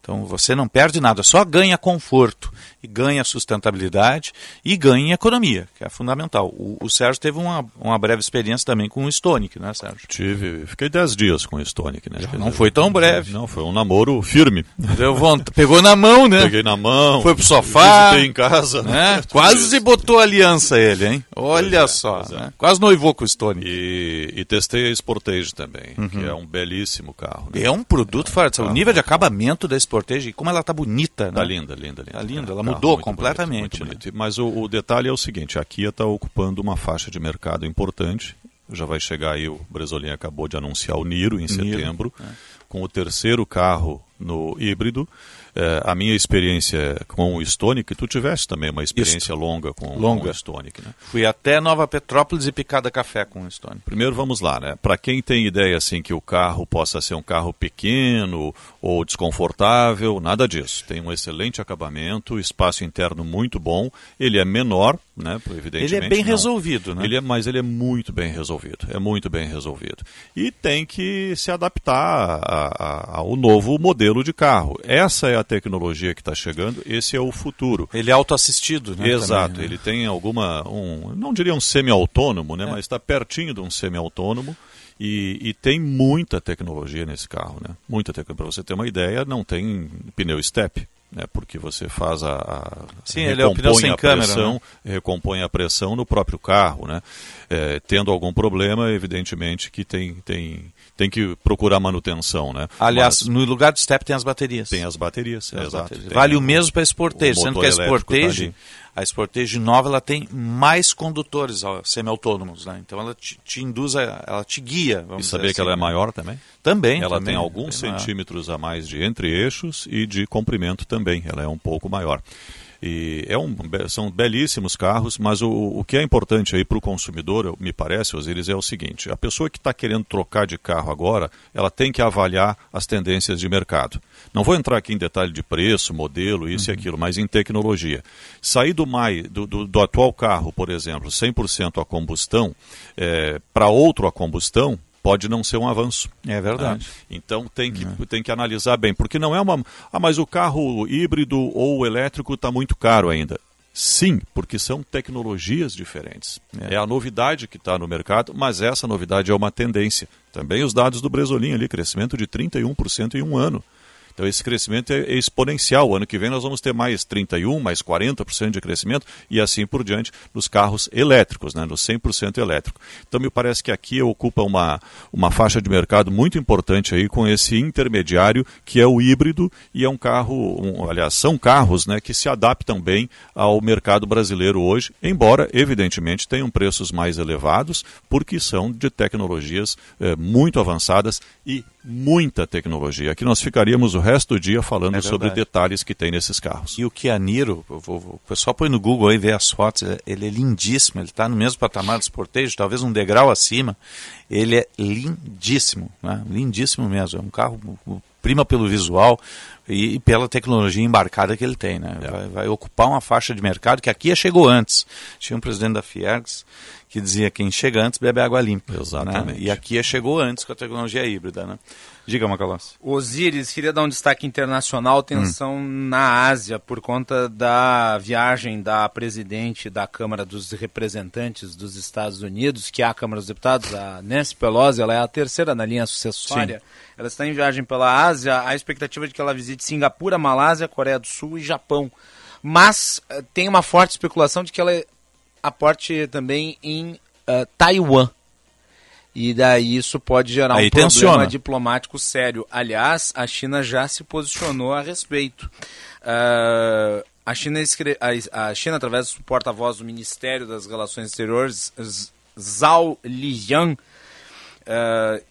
Então você não perde nada, só ganha conforto e ganha sustentabilidade e ganha economia, que é fundamental. O, o Sérgio teve uma, uma breve experiência também com o Stonic, né, Sérgio? Tive, fiquei 10 dias com o Stonic, né? não dizer, foi tão breve. Não, foi um namoro firme. Deu vontade, pegou na mão, né? Peguei na mão. Foi pro sofá. Visitei em casa. Né? Quase se botou aliança ele, hein? Olha é, só, é. né? quase noivou com o Stonic. E, e testei a Sportage também, uhum. que é um belíssimo carro. Né? É um produto é, forte. O nível de acabamento da Sportage, como ela tá bonita, né? Tá linda, linda, linda. Tá linda, ela mudou completamente. Bonito, bonito. Né? Mas o, o, detalhe é o seguinte, a Kia está ocupando uma faixa de mercado importante. Já vai chegar aí, o Bresolim acabou de anunciar o Niro em Niro, setembro, é. com o terceiro carro no híbrido. É, a minha experiência com o Stonic, tu tiveste também uma experiência Isto. longa com, longa. com o Stonic, né? Fui até Nova Petrópolis e picada café com o Stonic. Primeiro vamos lá, né? Para quem tem ideia assim que o carro possa ser um carro pequeno ou desconfortável, nada disso. Tem um excelente acabamento, espaço interno muito bom, ele é menor né? Evidentemente. Ele é bem não. resolvido, né? Ele é, mas ele é muito bem resolvido. É muito bem resolvido. E tem que se adaptar a, a, ao novo modelo de carro. Essa é a tecnologia que está chegando, esse é o futuro. Ele é autoassistido, né? Exato. Também, né? Ele tem alguma. Um, não diria um semi-autônomo, né? É. Mas está pertinho de um semi-autônomo. E, e, tem muita tecnologia nesse carro, né? Muita tecnologia. Para você ter uma ideia, não tem pneu step né, porque você faz a, a Sim, ele é o pneu sem câmera, pressão, né? recompõe a pressão no próprio carro, né? É, tendo algum problema, evidentemente que tem, tem, tem que procurar manutenção, né? Aliás, Mas, no lugar do step tem as baterias. Tem as baterias, tem é, as exato. Baterias. Vale o mesmo para a Sportage, sendo que a Sportage, tá a Sportage nova ela tem mais condutores semi-autônomos, né? Então ela te, te, induz, a, ela te guia. e saber assim, que ela é maior também? Também. Ela também, tem alguns centímetros maior. a mais de entre-eixos e de comprimento também. Ela é um pouco maior. E é um, são belíssimos carros, mas o, o que é importante aí para o consumidor, me parece, Osiris, é o seguinte: a pessoa que está querendo trocar de carro agora, ela tem que avaliar as tendências de mercado. Não vou entrar aqui em detalhe de preço, modelo, isso uhum. e aquilo, mas em tecnologia. Sair do, mai, do, do, do atual carro, por exemplo, 100% a combustão, é, para outro a combustão, pode não ser um avanço. É verdade. Né? Então tem que, é. tem que analisar bem, porque não é uma. Ah, mas o carro híbrido ou elétrico está muito caro ainda. Sim, porque são tecnologias diferentes. É, é a novidade que está no mercado, mas essa novidade é uma tendência. Também os dados do Bresolim ali, crescimento de 31% em um ano. Então esse crescimento é exponencial. O ano que vem nós vamos ter mais 31, mais 40% de crescimento e assim por diante nos carros elétricos, né, no 100% elétrico. Então me parece que aqui ocupa uma, uma faixa de mercado muito importante aí com esse intermediário que é o híbrido e é um carro, um, aliás, são carros né, que se adaptam bem ao mercado brasileiro hoje, embora evidentemente tenham preços mais elevados porque são de tecnologias eh, muito avançadas e muita tecnologia. Aqui nós ficaríamos o resto do dia falando é sobre detalhes que tem nesses carros. E o Kia Niro, o pessoal põe no Google aí ver as fotos, é, ele é lindíssimo, ele está no mesmo patamar do Sportage, talvez um degrau acima. Ele é lindíssimo, né? lindíssimo mesmo. É um carro prima pelo visual e, pela tecnologia embarcada que ele tem. Né? É. Vai, vai, ocupar uma faixa de mercado que a Kia chegou antes. Tinha um presidente da Fiergs que dizia quem chega antes bebe água limpa. Exatamente. Né? E a Kia chegou antes com a tecnologia híbrida. Né? Diga, Macalossi. Osíris, queria dar um destaque internacional, tensão hum. na Ásia, por conta da viagem da presidente da Câmara dos Representantes dos Estados Unidos, que é a Câmara dos Deputados, a Nancy Pelosi, ela é a terceira na linha sucessória. Sim. Ela está em viagem pela Ásia, a expectativa é de que ela visite Singapura, Malásia, Coreia do Sul e Japão. Mas uh, tem uma forte especulação de que ela aporte também em uh, Taiwan. E daí isso pode gerar Aí um tensiona. problema diplomático sério. Aliás, a China já se posicionou a respeito. Uh, a, China escre... a China, através do porta-voz do Ministério das Relações Exteriores, Zhao Lijian, uh,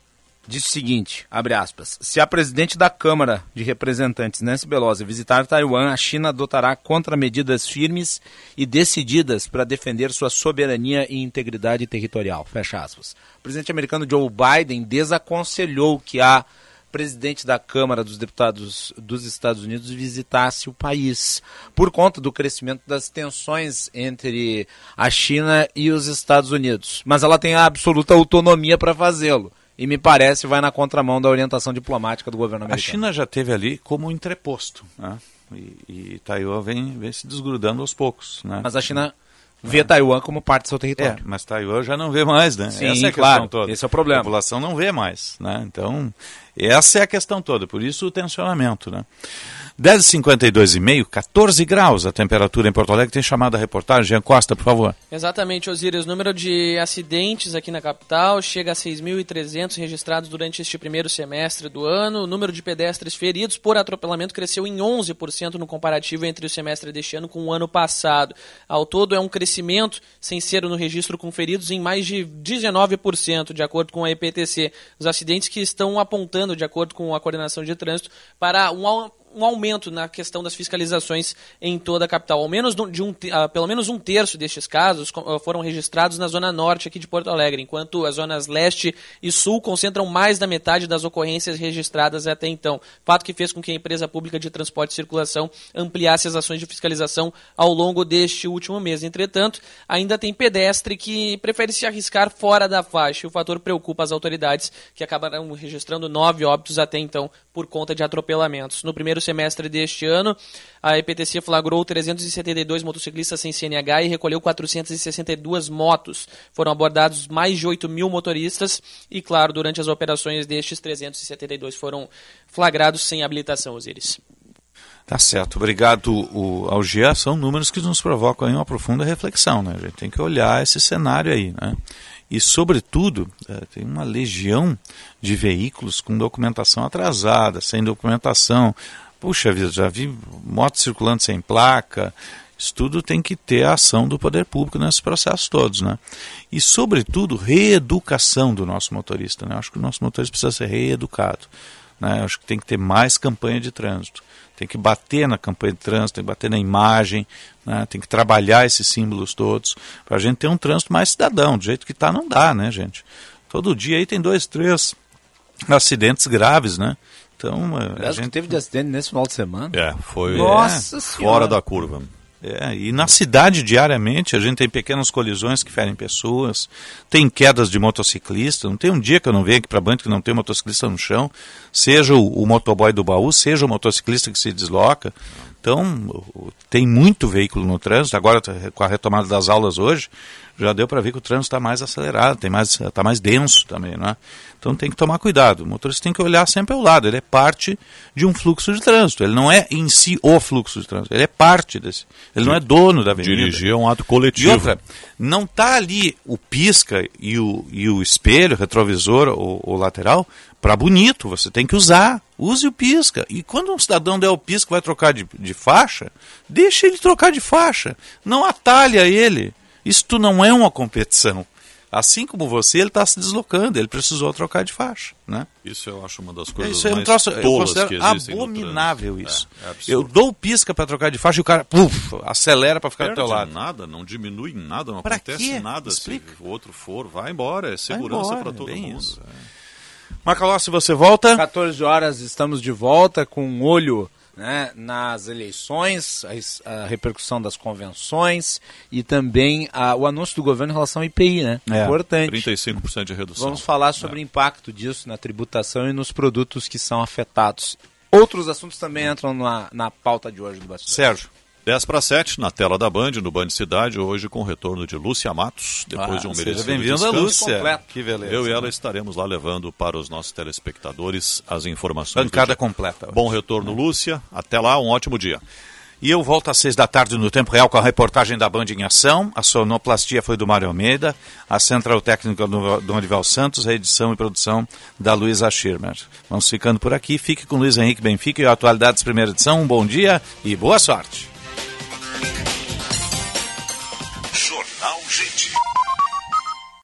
disse o seguinte, abre aspas, se a presidente da Câmara de Representantes, Nancy Pelosi, visitar Taiwan, a China adotará contramedidas firmes e decididas para defender sua soberania e integridade territorial, fecha aspas. O presidente americano Joe Biden desaconselhou que a presidente da Câmara dos Deputados dos Estados Unidos visitasse o país, por conta do crescimento das tensões entre a China e os Estados Unidos. Mas ela tem a absoluta autonomia para fazê-lo e me parece vai na contramão da orientação diplomática do governo americano. A China já teve ali como entreposto, né? e, e Taiwan vem, vem se desgrudando aos poucos. Né? Mas a China vê Taiwan como parte do seu território. É, mas Taiwan já não vê mais, né? Sim, essa é a claro, toda. Esse é o problema. A população não vê mais, né? Então, essa é a questão toda, por isso o tensionamento, né? 10h52,5, 14 graus a temperatura em Porto Alegre. Tem chamada a reportagem. Jean Costa, por favor. Exatamente, Osiris. O número de acidentes aqui na capital chega a 6.300 registrados durante este primeiro semestre do ano. O número de pedestres feridos por atropelamento cresceu em 11% no comparativo entre o semestre deste ano com o ano passado. Ao todo, é um crescimento, sem ser no registro com feridos, em mais de 19%, de acordo com a EPTC. Os acidentes que estão apontando, de acordo com a coordenação de trânsito, para um um aumento na questão das fiscalizações em toda a capital. Ao menos de um, uh, pelo menos um terço destes casos uh, foram registrados na zona norte aqui de Porto Alegre, enquanto as zonas leste e sul concentram mais da metade das ocorrências registradas até então. Fato que fez com que a empresa pública de transporte e circulação ampliasse as ações de fiscalização ao longo deste último mês. Entretanto, ainda tem pedestre que prefere se arriscar fora da faixa. O fator preocupa as autoridades, que acabaram registrando nove óbitos até então por conta de atropelamentos. No primeiro semestre deste ano, a EPTC flagrou 372 motociclistas sem CNH e recolheu 462 motos. Foram abordados mais de 8 mil motoristas e, claro, durante as operações destes, 372 foram flagrados sem habilitação, Osiris. Tá certo, obrigado o, ao GIA. São números que nos provocam uma profunda reflexão, né? A gente tem que olhar esse cenário aí, né? E, sobretudo, é, tem uma legião de veículos com documentação atrasada, sem documentação. Puxa vida, já vi motos circulando sem placa. Isso tudo tem que ter a ação do poder público nesses processos todos, né? E, sobretudo, reeducação do nosso motorista, né? Acho que o nosso motorista precisa ser reeducado, né? Acho que tem que ter mais campanha de trânsito tem que bater na campanha de trânsito, tem que bater na imagem, né? tem que trabalhar esses símbolos todos, para a gente ter um trânsito mais cidadão. Do jeito que está, não dá, né, gente? Todo dia aí tem dois, três acidentes graves, né? Então, a gente teve de acidente nesse final de semana. É, foi Nossa é, fora da curva. É, e na cidade, diariamente, a gente tem pequenas colisões que ferem pessoas, tem quedas de motociclista. Não tem um dia que eu não venho aqui para Band que não tem motociclista no chão, seja o, o motoboy do baú, seja o motociclista que se desloca. Então, tem muito veículo no trânsito. Agora, com a retomada das aulas hoje, já deu para ver que o trânsito está mais acelerado, está mais, tá mais denso também, né? Então tem que tomar cuidado. O motorista tem que olhar sempre ao lado. Ele é parte de um fluxo de trânsito. Ele não é em si o fluxo de trânsito. Ele é parte desse. Ele não é dono da avenida. Dirigir é um ato coletivo. E outra, não está ali o pisca e o, e o espelho, retrovisor ou, ou lateral para bonito. Você tem que usar. Use o pisca. E quando um cidadão der o pisca vai trocar de, de faixa, deixa ele trocar de faixa. Não atalha ele. Isto não é uma competição. Assim como você, ele está se deslocando, ele precisou trocar de faixa. Né? Isso eu acho uma das coisas isso é um mais troço, tolas eu que existem abominável isso. É, é eu dou pisca para trocar de faixa e o cara puf, acelera para ficar Perde do teu lado. nada, não diminui nada, não Pra acontece quê? nada. Explica. Se o outro for, vai embora. É segurança para todo mundo. isso. É. Macalossi, você volta? 14 horas estamos de volta com um olho né, nas eleições, a, a, repercussão das convenções e também a, o anúncio do governo em relação ao IPI, né? É, Importante. 35% de redução. Vamos falar sobre o impacto disso na tributação e nos produtos que são afetados. Outros assuntos também entram na, na pauta de hoje do Bastidor. Sérgio. 10 para 7, na tela da Band, no Band Cidade, hoje com o retorno de Lúcia Matos, depois Ah, de um seja merecido bem-vinda, descanso. Lúcia. Completo. Que beleza. Eu e ela estaremos lá levando para os nossos telespectadores as informações. Bancada completa. hoje. Bom retorno, Lúcia. Até lá, um ótimo dia. E eu volto às seis da tarde no Tempo Real com a reportagem da Band em Ação. A sonoplastia foi do Mário Almeida, a central técnica do, do Onival Santos, a edição e produção da Luísa Schirmer. Vamos ficando por aqui. Fique com Luiz Henrique Benfica e a Atualidades Primeira Edição. Um bom dia e boa sorte. Jornal Gente.